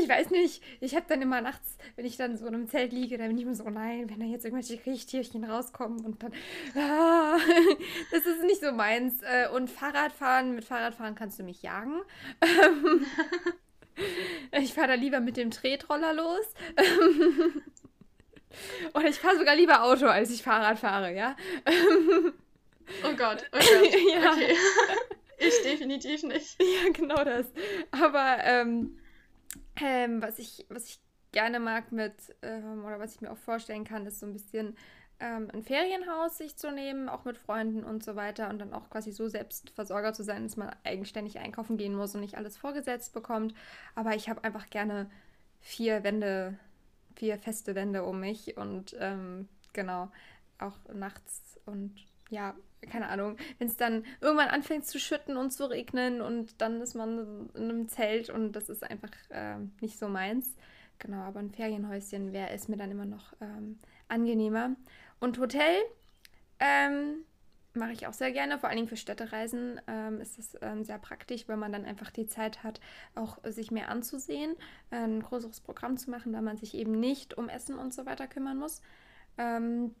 Ich weiß nicht. Ich habe dann immer nachts, wenn ich dann so in einem Zelt liege, dann bin ich mir so, oh nein, wenn da jetzt irgendwelche Kriechtierchen rauskommen und dann. Ah, das ist nicht so meins. Äh, und Fahrradfahren, mit Fahrradfahren kannst du mich jagen. Ich fahre da lieber mit dem Tretroller los. Und ich fahre sogar lieber Auto, als ich Fahrrad fahre, ja? Oh Gott, oh Gott. Ja. Okay. Ich definitiv nicht. Ja, genau das. Aber ähm, ähm, was, ich, was ich gerne mag mit, ähm, oder was ich mir auch vorstellen kann, ist so ein bisschen ähm, ein Ferienhaus sich zu nehmen, auch mit Freunden und so weiter und dann auch quasi so Selbstversorger zu sein, dass man eigenständig einkaufen gehen muss und nicht alles vorgesetzt bekommt. Aber ich habe einfach gerne vier Wände, vier feste Wände um mich und ähm, genau, auch nachts und ja, keine Ahnung, wenn es dann irgendwann anfängt zu schütten und zu regnen und dann ist man in einem Zelt und das ist einfach äh, nicht so meins. Genau, aber ein Ferienhäuschen wäre es mir dann immer noch ähm, angenehmer. Und Hotel ähm, mache ich auch sehr gerne, vor allen Dingen für Städtereisen ähm, ist es ähm, sehr praktisch, weil man dann einfach die Zeit hat, auch sich mehr anzusehen, ein größeres Programm zu machen, da man sich eben nicht um Essen und so weiter kümmern muss. Ähm,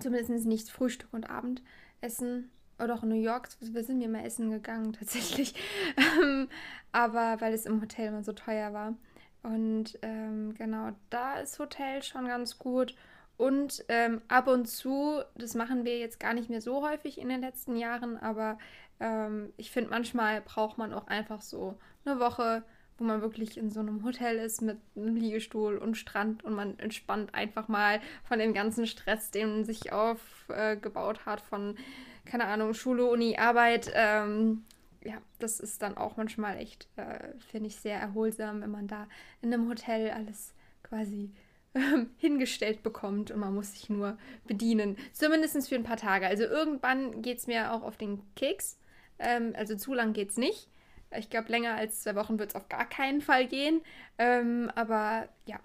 zumindest nicht Frühstück und Abend essen. Oder auch in New York, wir sind mir mal essen gegangen tatsächlich. Ähm, aber weil es im Hotel immer so teuer war. Und ähm, genau, da ist Hotel schon ganz gut. Und ähm, ab und zu, das machen wir jetzt gar nicht mehr so häufig in den letzten Jahren, aber ähm, ich finde, manchmal braucht man auch einfach so eine Woche, wo man wirklich in so einem Hotel ist mit einem Liegestuhl und Strand und man entspannt einfach mal von dem ganzen Stress, den sich aufgebaut äh, hat, von, keine Ahnung, Schule, Uni, Arbeit. Ähm, ja, das ist dann auch manchmal echt, äh, finde ich, sehr erholsam, wenn man da in einem Hotel alles quasi ähm, hingestellt bekommt und man muss sich nur bedienen. Zumindest für ein paar Tage. Also irgendwann geht es mir auch auf den Keks. Ähm, also zu lang geht es nicht. Ich glaube, länger als zwei Wochen wird es auf gar keinen Fall gehen. Ähm, aber ja,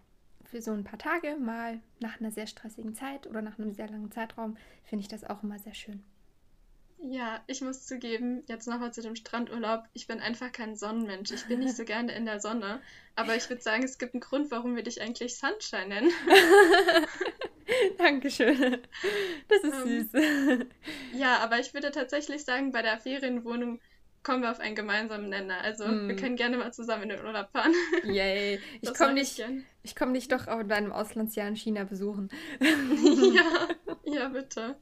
für so ein paar Tage mal nach einer sehr stressigen Zeit oder nach einem sehr langen Zeitraum finde ich das auch immer sehr schön. Ja, ich muss zugeben, jetzt nochmal zu dem Strandurlaub. Ich bin einfach kein Sonnenmensch. Ich bin nicht so gerne in der Sonne. Aber ich würde sagen, es gibt einen Grund, warum wir dich eigentlich Sunshine nennen. Dankeschön. Das ist um, süß. Ja, aber ich würde tatsächlich sagen, bei der Ferienwohnung kommen wir auf einen gemeinsamen Nenner. Also mm. wir können gerne mal zusammen in den Urlaub fahren. Yay. Ich komme nicht, ich komm nicht doch auch in deinem Auslandsjahr in China besuchen. ja, ja, bitte.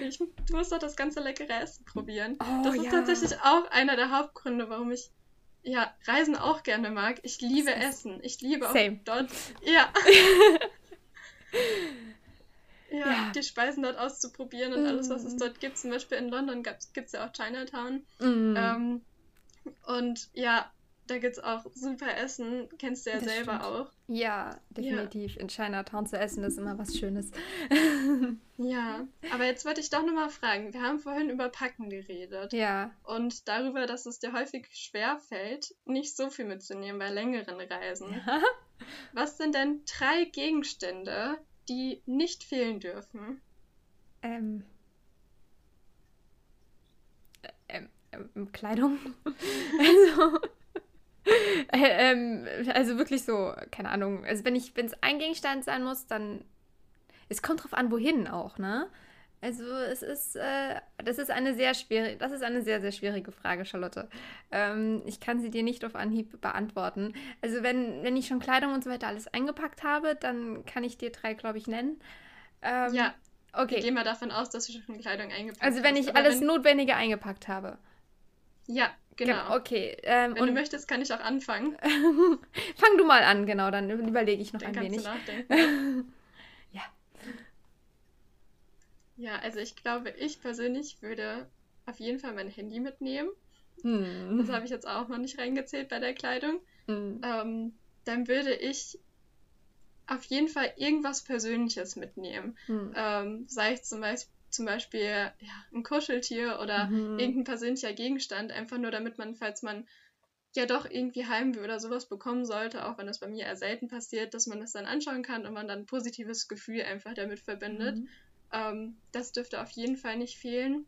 Ich, du musst doch das ganze leckere Essen probieren. Oh, das ist ja. tatsächlich auch einer der Hauptgründe, warum ich ja, Reisen auch gerne mag. Ich liebe Essen. Ich liebe Same. auch dort. Ja. Ja, ja, die Speisen dort auszuprobieren und mm. alles, was es mm. dort gibt. Zum Beispiel in London gibt es ja auch Chinatown. Mm. Ähm, und ja, da gibt es auch super Essen. Kennst du ja das selber stimmt. auch. Ja, definitiv. Ja. In Chinatown zu essen ist immer was Schönes. ja, aber jetzt wollte ich doch nochmal fragen. Wir haben vorhin über Packen geredet. Ja. Und darüber, dass es dir häufig schwer fällt, nicht so viel mitzunehmen bei längeren Reisen. Ja. Was sind denn drei Gegenstände, die nicht fehlen dürfen? Ähm. ähm, ähm Kleidung. also. Äh, ähm, also wirklich so, keine Ahnung. Also wenn ich, wenn es ein Gegenstand sein muss, dann. Es kommt drauf an, wohin auch, ne? Also es ist, äh, das ist eine sehr schwierige, das ist eine sehr, sehr schwierige Frage, Charlotte. Ähm, ich kann sie dir nicht auf Anhieb beantworten. Also wenn, wenn ich schon Kleidung und so weiter alles eingepackt habe, dann kann ich dir drei, glaube ich, nennen. Ähm, ja. Okay. Ich gehe mal davon aus, dass du schon Kleidung eingepackt hast. Also wenn ich alles wenn... Notwendige eingepackt habe. Ja, genau. Okay. Ähm, wenn und... du möchtest, kann ich auch anfangen. Fang du mal an, genau, dann überlege ich noch dann ein wenig. ja. Ja, also ich glaube, ich persönlich würde auf jeden Fall mein Handy mitnehmen. Hm. Das habe ich jetzt auch noch nicht reingezählt bei der Kleidung. Hm. Ähm, dann würde ich auf jeden Fall irgendwas Persönliches mitnehmen. Hm. Ähm, sei es zum Beispiel, zum Beispiel ja, ein Kuscheltier oder mhm. irgendein persönlicher Gegenstand, einfach nur damit man, falls man ja doch irgendwie Heimweh oder sowas bekommen sollte, auch wenn das bei mir eher selten passiert, dass man das dann anschauen kann und man dann ein positives Gefühl einfach damit verbindet. Mhm. Ähm, das dürfte auf jeden Fall nicht fehlen.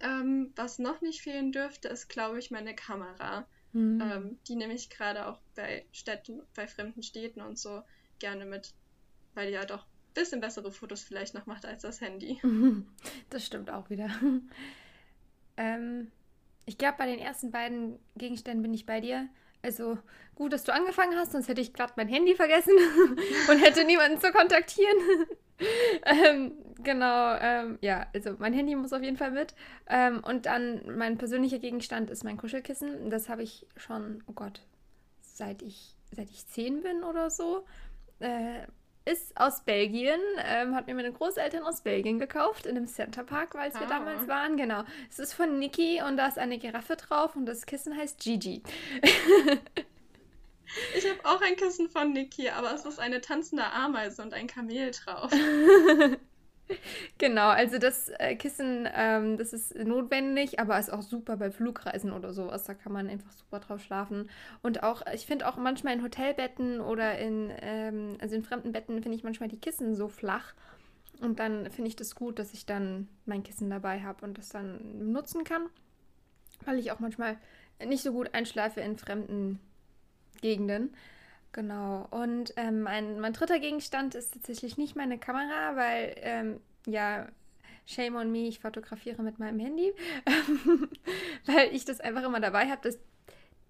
Ähm, was noch nicht fehlen dürfte, ist, glaube ich, meine Kamera. Mhm. Ähm, die nehme ich gerade auch bei Städten, bei fremden Städten und so gerne mit, weil die ja doch ein bisschen bessere Fotos vielleicht noch macht als das Handy. Das stimmt auch wieder. ähm, ich glaube, bei den ersten beiden Gegenständen bin ich bei dir. Also gut, dass du angefangen hast, sonst hätte ich gerade mein Handy vergessen und hätte niemanden zu kontaktieren. ähm, genau, ähm, ja, also mein Handy muss auf jeden Fall mit. Ähm, und dann mein persönlicher Gegenstand ist mein Kuschelkissen. Das habe ich schon, oh Gott, seit ich, seit ich zehn bin oder so. Äh, ist aus Belgien, ähm, hat mir meine Großeltern aus Belgien gekauft, in einem Centerpark, weil ah. wir damals waren. Genau. Es ist von Niki und da ist eine Giraffe drauf und das Kissen heißt Gigi. ein Kissen von Niki, aber es ist eine tanzende Ameise und ein Kamel drauf. Genau, also das äh, Kissen, ähm, das ist notwendig, aber ist auch super bei Flugreisen oder sowas. Da kann man einfach super drauf schlafen. Und auch, ich finde auch manchmal in Hotelbetten oder in, ähm, also in fremden Betten finde ich manchmal die Kissen so flach. Und dann finde ich das gut, dass ich dann mein Kissen dabei habe und das dann nutzen kann. Weil ich auch manchmal nicht so gut einschlafe in fremden Gegenden. Genau. Und ähm, mein, mein dritter Gegenstand ist tatsächlich nicht meine Kamera, weil, ähm, ja, shame on me, ich fotografiere mit meinem Handy, weil ich das einfach immer dabei habe.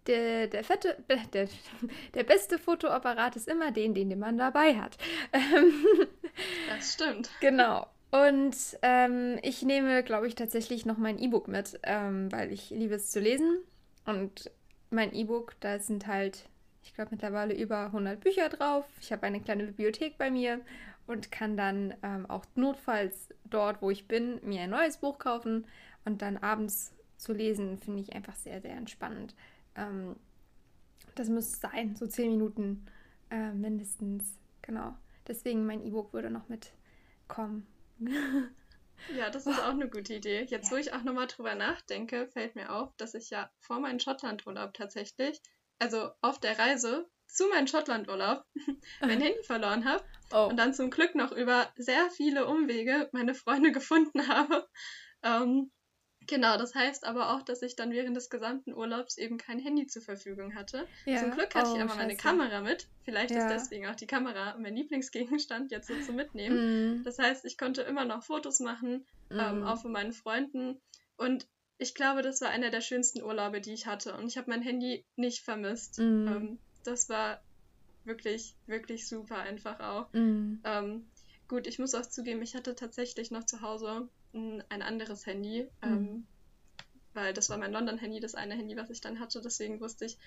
Der, der, fette, der, der beste Fotoapparat ist immer den, den man dabei hat. das stimmt. Genau. Und ähm, ich nehme, glaube ich, tatsächlich noch mein E-Book mit, ähm, weil ich liebe es zu lesen. Und mein E-Book, da sind halt ich glaube, mittlerweile über 100 Bücher drauf. Ich habe eine kleine Bibliothek bei mir und kann dann ähm, auch notfalls dort, wo ich bin, mir ein neues Buch kaufen und dann abends zu lesen, finde ich einfach sehr, sehr entspannend. Ähm, das muss sein, so 10 Minuten äh, mindestens. Genau. Deswegen mein E-Book würde noch mitkommen. Ja, das ist auch eine gute Idee. Jetzt, ja. wo ich auch nochmal drüber nachdenke, fällt mir auf, dass ich ja vor meinem Schottlandurlaub tatsächlich, also auf der Reise zu meinem Schottlandurlaub, mein Handy verloren habe oh. und dann zum Glück noch über sehr viele Umwege meine Freunde gefunden habe. Ähm, Genau, das heißt aber auch, dass ich dann während des gesamten Urlaubs eben kein Handy zur Verfügung hatte. Ja. Zum Glück hatte oh, ich aber meine Kamera mit. Vielleicht ja. ist deswegen auch die Kamera mein Lieblingsgegenstand jetzt so zu mitnehmen. Mm. Das heißt, ich konnte immer noch Fotos machen, mm. ähm, auch von meinen Freunden. Und ich glaube, das war einer der schönsten Urlaube, die ich hatte. Und ich habe mein Handy nicht vermisst. Mm. Ähm, das war wirklich, wirklich super einfach auch. Mm. Ähm, gut, ich muss auch zugeben, ich hatte tatsächlich noch zu Hause ein anderes Handy, mhm. ähm, weil das war mein London-Handy, das eine Handy, was ich dann hatte. Deswegen wusste ich,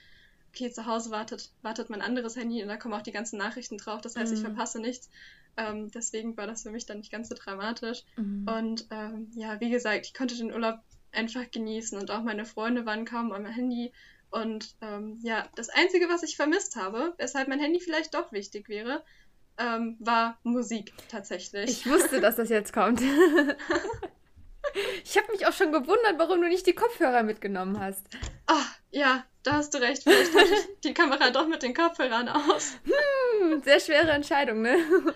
okay, zu Hause wartet, wartet mein anderes Handy und da kommen auch die ganzen Nachrichten drauf. Das heißt, mhm. ich verpasse nichts. Ähm, deswegen war das für mich dann nicht ganz so dramatisch. Mhm. Und ähm, ja, wie gesagt, ich konnte den Urlaub einfach genießen und auch meine Freunde waren kaum am Handy. Und ähm, ja, das Einzige, was ich vermisst habe, weshalb mein Handy vielleicht doch wichtig wäre, ähm, war Musik tatsächlich. Ich wusste, dass das jetzt kommt. ich habe mich auch schon gewundert, warum du nicht die Kopfhörer mitgenommen hast. Ach, ja, da hast du recht. Vielleicht hatte ich die Kamera doch mit den Kopfhörern aus. Hm, sehr schwere Entscheidung, ne?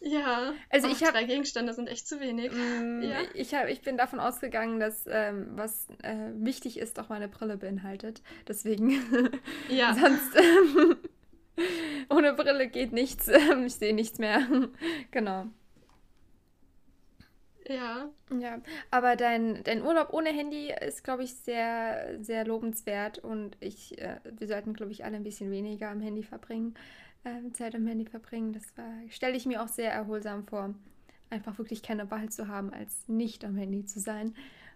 Ja, also oh, ich habe drei Gegenstände sind echt zu wenig. Mm, ja. ich, hab, ich bin davon ausgegangen, dass ähm, was äh, wichtig ist, auch meine Brille beinhaltet. Deswegen. Ja. Sonst. Ähm, Ohne Brille geht nichts. Ich sehe nichts mehr. genau. Ja. Ja, aber dein, dein Urlaub ohne Handy ist, glaube ich, sehr, sehr lobenswert und ich, äh, wir sollten, glaube ich, alle ein bisschen weniger am Handy verbringen, äh, Zeit am Handy verbringen. Das stelle ich mir auch sehr erholsam vor, einfach wirklich keine Wahl zu haben, als nicht am Handy zu sein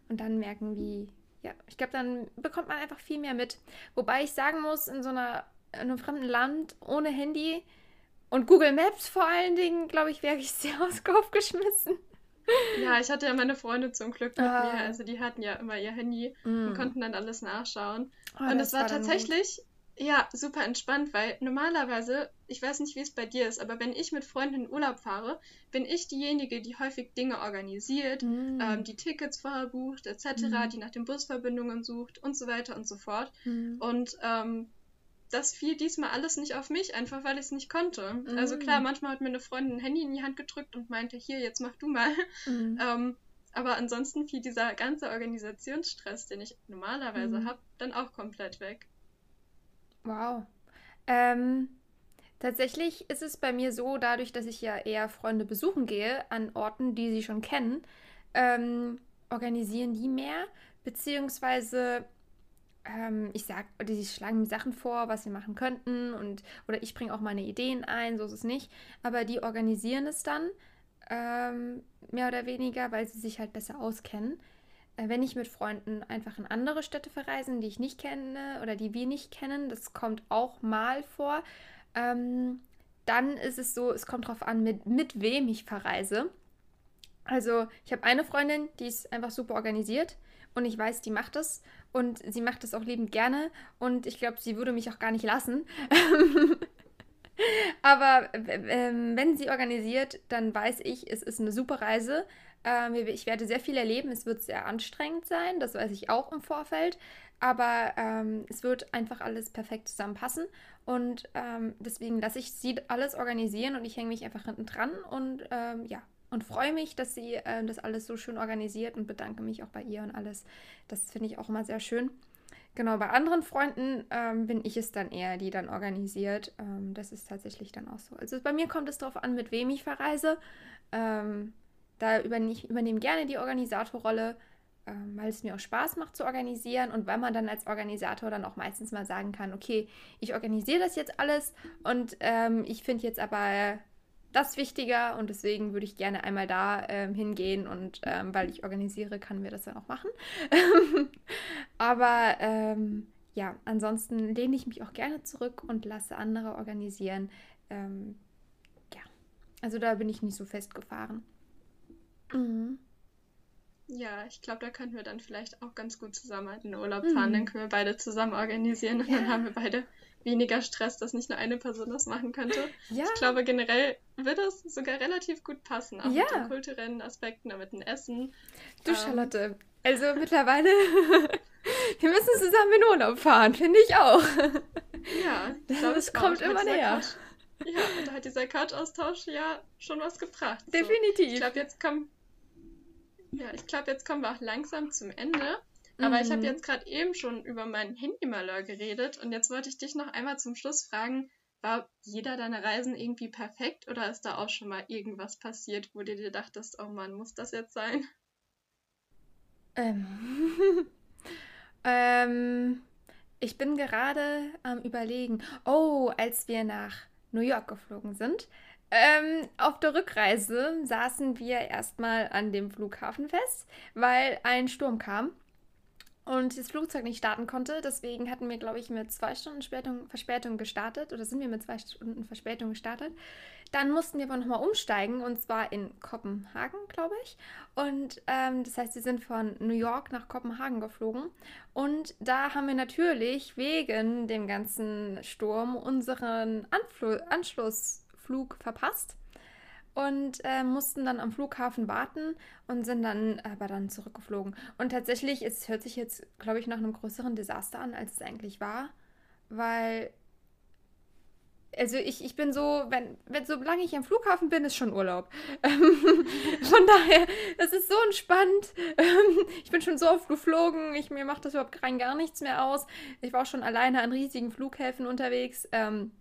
und dann merken, wie, ja, ich glaube, dann bekommt man einfach viel mehr mit. Wobei ich sagen muss, in so einer in einem fremden Land ohne Handy und Google Maps vor allen Dingen, glaube ich, wäre ich sehr aufgeschmissen. Ja, ich hatte ja meine Freunde zum Glück mit ah. mir. Also die hatten ja immer ihr Handy mm. und konnten dann alles nachschauen. Oh, und es war, war tatsächlich, ja, super entspannt, weil normalerweise, ich weiß nicht, wie es bei dir ist, aber wenn ich mit Freunden in Urlaub fahre, bin ich diejenige, die häufig Dinge organisiert, mm. ähm, die Tickets vorher bucht, etc., mm. die nach den Busverbindungen sucht und so weiter und so fort. Mm. Und ähm, das fiel diesmal alles nicht auf mich, einfach weil ich es nicht konnte. Also klar, mm. manchmal hat mir eine Freundin ein Handy in die Hand gedrückt und meinte, hier, jetzt mach du mal. Mhm. Ähm, aber ansonsten fiel dieser ganze Organisationsstress, den ich normalerweise mhm. habe, dann auch komplett weg. Wow. Ähm, tatsächlich ist es bei mir so, dadurch, dass ich ja eher Freunde besuchen gehe an Orten, die sie schon kennen, ähm, organisieren die mehr, beziehungsweise ähm, ich sag, die schlagen mir Sachen vor, was wir machen könnten und oder ich bringe auch meine Ideen ein, so ist es nicht. Aber die organisieren es dann ähm, mehr oder weniger, weil sie sich halt besser auskennen. Äh, wenn ich mit Freunden einfach in andere Städte verreisen, die ich nicht kenne oder die wir nicht kennen, das kommt auch mal vor. Ähm, dann ist es so, es kommt darauf an, mit, mit wem ich verreise. Also ich habe eine Freundin, die ist einfach super organisiert und ich weiß, die macht es und sie macht es auch liebend gerne und ich glaube, sie würde mich auch gar nicht lassen. Aber ähm, wenn sie organisiert, dann weiß ich, es ist eine super Reise. Ähm, ich werde sehr viel erleben. Es wird sehr anstrengend sein, das weiß ich auch im Vorfeld. Aber ähm, es wird einfach alles perfekt zusammenpassen. Und ähm, deswegen lasse ich sie alles organisieren und ich hänge mich einfach hinten dran und ähm, ja, und freue mich, dass sie äh, das alles so schön organisiert und bedanke mich auch bei ihr und alles. Das finde ich auch immer sehr schön. Genau, bei anderen Freunden ähm, bin ich es dann eher, die dann organisiert. Ähm, das ist tatsächlich dann auch so. Also bei mir kommt es darauf an, mit wem ich verreise. Ähm, da übernehme ich gerne die Organisatorrolle, ähm, weil es mir auch Spaß macht zu organisieren und weil man dann als Organisator dann auch meistens mal sagen kann, okay, ich organisiere das jetzt alles und ähm, ich finde jetzt aber das wichtiger und deswegen würde ich gerne einmal da ähm, hingehen und ähm, weil ich organisiere, kann wir das dann auch machen. Aber ähm, ja, ansonsten lehne ich mich auch gerne zurück und lasse andere organisieren. Ähm, ja, also da bin ich nicht so festgefahren. Mhm. Ja, ich glaube, da könnten wir dann vielleicht auch ganz gut zusammen in den Urlaub fahren. Mhm. Dann können wir beide zusammen organisieren und ja. dann haben wir beide weniger Stress, dass nicht nur eine Person das machen könnte. Ja. Ich glaube, generell würde es sogar relativ gut passen, auch ja. mit den kulturellen Aspekten, mit dem Essen. Du, ähm, Charlotte, also mittlerweile, wir müssen zusammen in Urlaub fahren, finde ich auch. Ja, ich glaube, es kommt immer näher. Ja, und da hat dieser Couch-Austausch ja schon was gebracht. Definitiv. So. Ich glaube, jetzt kommen. Ja, ich glaube, jetzt kommen wir auch langsam zum Ende. Aber mhm. ich habe jetzt gerade eben schon über meinen Handymalheur geredet und jetzt wollte ich dich noch einmal zum Schluss fragen, war jeder deiner Reisen irgendwie perfekt oder ist da auch schon mal irgendwas passiert, wo du dir dachtest, oh Mann, muss das jetzt sein? Ähm. ähm ich bin gerade am Überlegen. Oh, als wir nach New York geflogen sind, ähm, auf der Rückreise saßen wir erstmal an dem Flughafen fest, weil ein Sturm kam und das Flugzeug nicht starten konnte. Deswegen hatten wir, glaube ich, mit zwei Stunden Verspätung, Verspätung gestartet oder sind wir mit zwei Stunden Verspätung gestartet. Dann mussten wir aber nochmal umsteigen und zwar in Kopenhagen, glaube ich. Und ähm, das heißt, wir sind von New York nach Kopenhagen geflogen. Und da haben wir natürlich wegen dem ganzen Sturm unseren Anfl Anschlussflug verpasst und äh, mussten dann am Flughafen warten und sind dann aber dann zurückgeflogen. Und tatsächlich, es hört sich jetzt, glaube ich, nach einem größeren Desaster an, als es eigentlich war, weil also ich, ich bin so, wenn, wenn solange ich am Flughafen bin, ist schon Urlaub. von daher, das ist so entspannt. ich bin schon so oft geflogen, ich, mir macht das überhaupt rein gar nichts mehr aus. Ich war auch schon alleine an riesigen Flughäfen unterwegs. Ähm,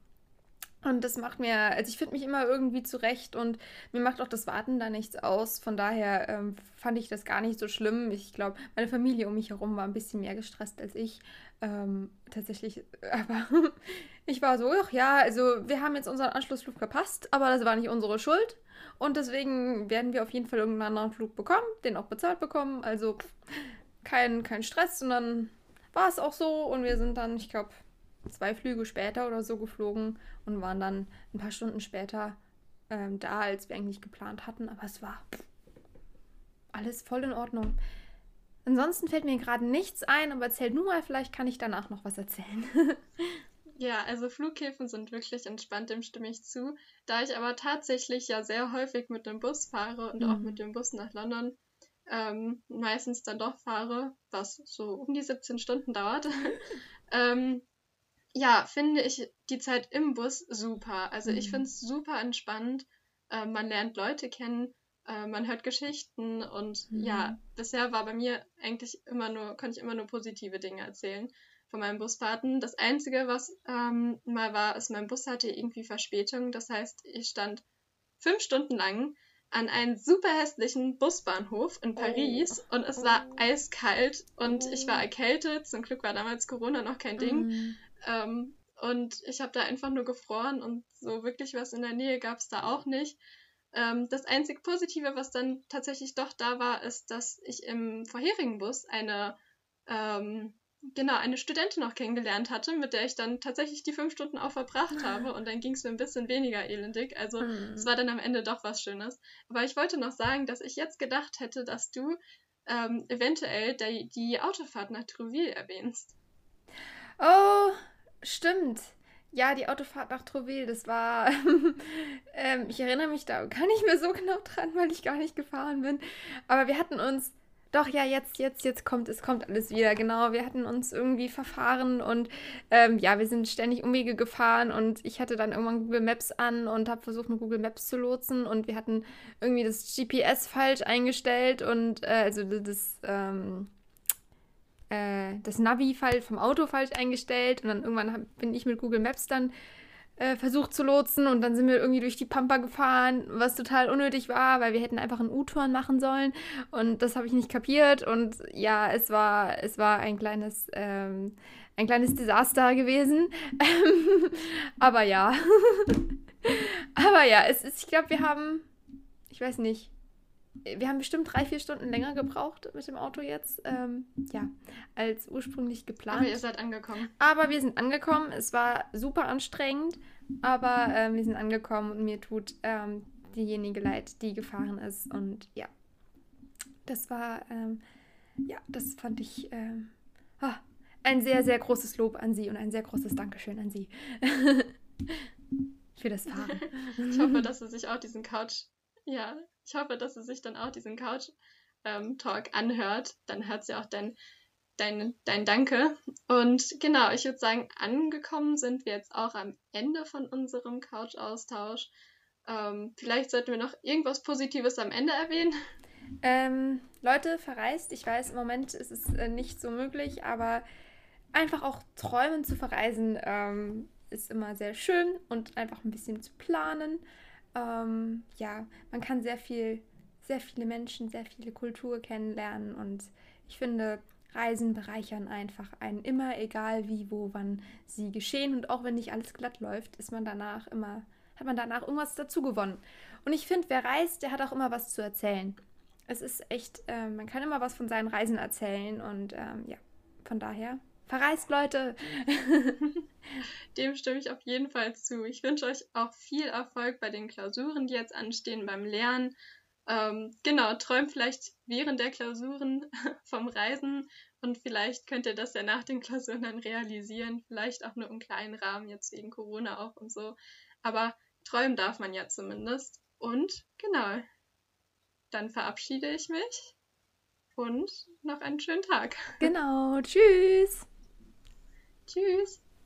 und das macht mir, also ich finde mich immer irgendwie zurecht und mir macht auch das Warten da nichts aus. Von daher ähm, fand ich das gar nicht so schlimm. Ich glaube, meine Familie um mich herum war ein bisschen mehr gestresst als ich. Ähm, tatsächlich, aber ich war so, ach ja, also wir haben jetzt unseren Anschlussflug verpasst, aber das war nicht unsere Schuld. Und deswegen werden wir auf jeden Fall irgendeinen anderen Flug bekommen, den auch bezahlt bekommen. Also kein, kein Stress, sondern war es auch so. Und wir sind dann, ich glaube, zwei Flüge später oder so geflogen und waren dann ein paar Stunden später ähm, da, als wir eigentlich geplant hatten. Aber es war alles voll in Ordnung. Ansonsten fällt mir gerade nichts ein, aber erzähl nur mal, vielleicht kann ich danach noch was erzählen. ja, also Flughäfen sind wirklich entspannt, dem stimme ich zu. Da ich aber tatsächlich ja sehr häufig mit dem Bus fahre und mhm. auch mit dem Bus nach London ähm, meistens dann doch fahre, was so um die 17 Stunden dauert, ähm, ja, finde ich die Zeit im Bus super. Also mhm. ich finde es super entspannt. Äh, man lernt Leute kennen, äh, man hört Geschichten und mhm. ja, bisher war bei mir eigentlich immer nur, konnte ich immer nur positive Dinge erzählen von meinen Busfahrten. Das Einzige, was ähm, mal war, ist, mein Bus hatte irgendwie Verspätung. Das heißt, ich stand fünf Stunden lang an einen super hässlichen Busbahnhof in Paris oh. und es war oh. eiskalt und oh. ich war oh. erkältet. Zum Glück war damals Corona noch kein Ding. Mm. Ähm, und ich habe da einfach nur gefroren und so wirklich was in der Nähe gab es da auch nicht. Ähm, das einzig Positive, was dann tatsächlich doch da war, ist, dass ich im vorherigen Bus eine, ähm, genau, eine Studentin noch kennengelernt hatte, mit der ich dann tatsächlich die fünf Stunden auch verbracht habe und dann ging es mir ein bisschen weniger elendig. Also mhm. es war dann am Ende doch was Schönes. Aber ich wollte noch sagen, dass ich jetzt gedacht hätte, dass du ähm, eventuell die, die Autofahrt nach Trouville erwähnst. Oh, Stimmt. Ja, die Autofahrt nach Trouville, das war. ähm, ich erinnere mich da gar nicht mehr so genau dran, weil ich gar nicht gefahren bin. Aber wir hatten uns. Doch, ja, jetzt, jetzt, jetzt kommt es, kommt alles wieder, genau. Wir hatten uns irgendwie verfahren und ähm, ja, wir sind ständig Umwege gefahren und ich hatte dann irgendwann Google Maps an und habe versucht, mit Google Maps zu lotsen und wir hatten irgendwie das GPS falsch eingestellt und äh, also das, ähm, äh, das Navi vom Auto falsch eingestellt und dann irgendwann hab, bin ich mit Google Maps dann äh, versucht zu lotsen und dann sind wir irgendwie durch die Pampa gefahren, was total unnötig war, weil wir hätten einfach einen U-Turn machen sollen und das habe ich nicht kapiert und ja, es war, es war ein kleines, ähm, ein kleines Desaster gewesen. Aber ja. Aber ja, es ist, ich glaube, wir haben, ich weiß nicht, wir haben bestimmt drei, vier Stunden länger gebraucht mit dem Auto jetzt, ähm, ja, als ursprünglich geplant. Aber ihr seid angekommen. Aber wir sind angekommen. Es war super anstrengend, aber ähm, wir sind angekommen und mir tut ähm, diejenige leid, die gefahren ist. Und ja, das war, ähm, ja, das fand ich, oh, ein sehr, sehr großes Lob an Sie und ein sehr großes Dankeschön an Sie. Für das Fahren. ich hoffe, dass Sie sich auch diesen Couch, ja, ich hoffe, dass Sie sich dann auch diesen Couch-Talk ähm, anhört. Dann hört sie auch dein, dein, dein Danke. Und genau, ich würde sagen, angekommen sind wir jetzt auch am Ende von unserem Couch-Austausch. Ähm, vielleicht sollten wir noch irgendwas Positives am Ende erwähnen. Ähm, Leute, verreist. Ich weiß, im Moment ist es äh, nicht so möglich, aber einfach auch träumen zu verreisen ähm, ist immer sehr schön und einfach ein bisschen zu planen. Ähm, ja, man kann sehr viel, sehr viele Menschen, sehr viele Kultur kennenlernen und ich finde, Reisen bereichern einfach einen immer, egal wie, wo, wann sie geschehen und auch wenn nicht alles glatt läuft, ist man danach immer, hat man danach irgendwas dazu gewonnen. Und ich finde, wer reist, der hat auch immer was zu erzählen. Es ist echt, äh, man kann immer was von seinen Reisen erzählen und ähm, ja, von daher Verreist, Leute! Dem stimme ich auf jeden Fall zu. Ich wünsche euch auch viel Erfolg bei den Klausuren, die jetzt anstehen, beim Lernen. Ähm, genau, träumt vielleicht während der Klausuren vom Reisen und vielleicht könnt ihr das ja nach den Klausuren dann realisieren. Vielleicht auch nur im kleinen Rahmen, jetzt wegen Corona auch und so. Aber träumen darf man ja zumindest. Und genau, dann verabschiede ich mich und noch einen schönen Tag. Genau, tschüss. Tschüss.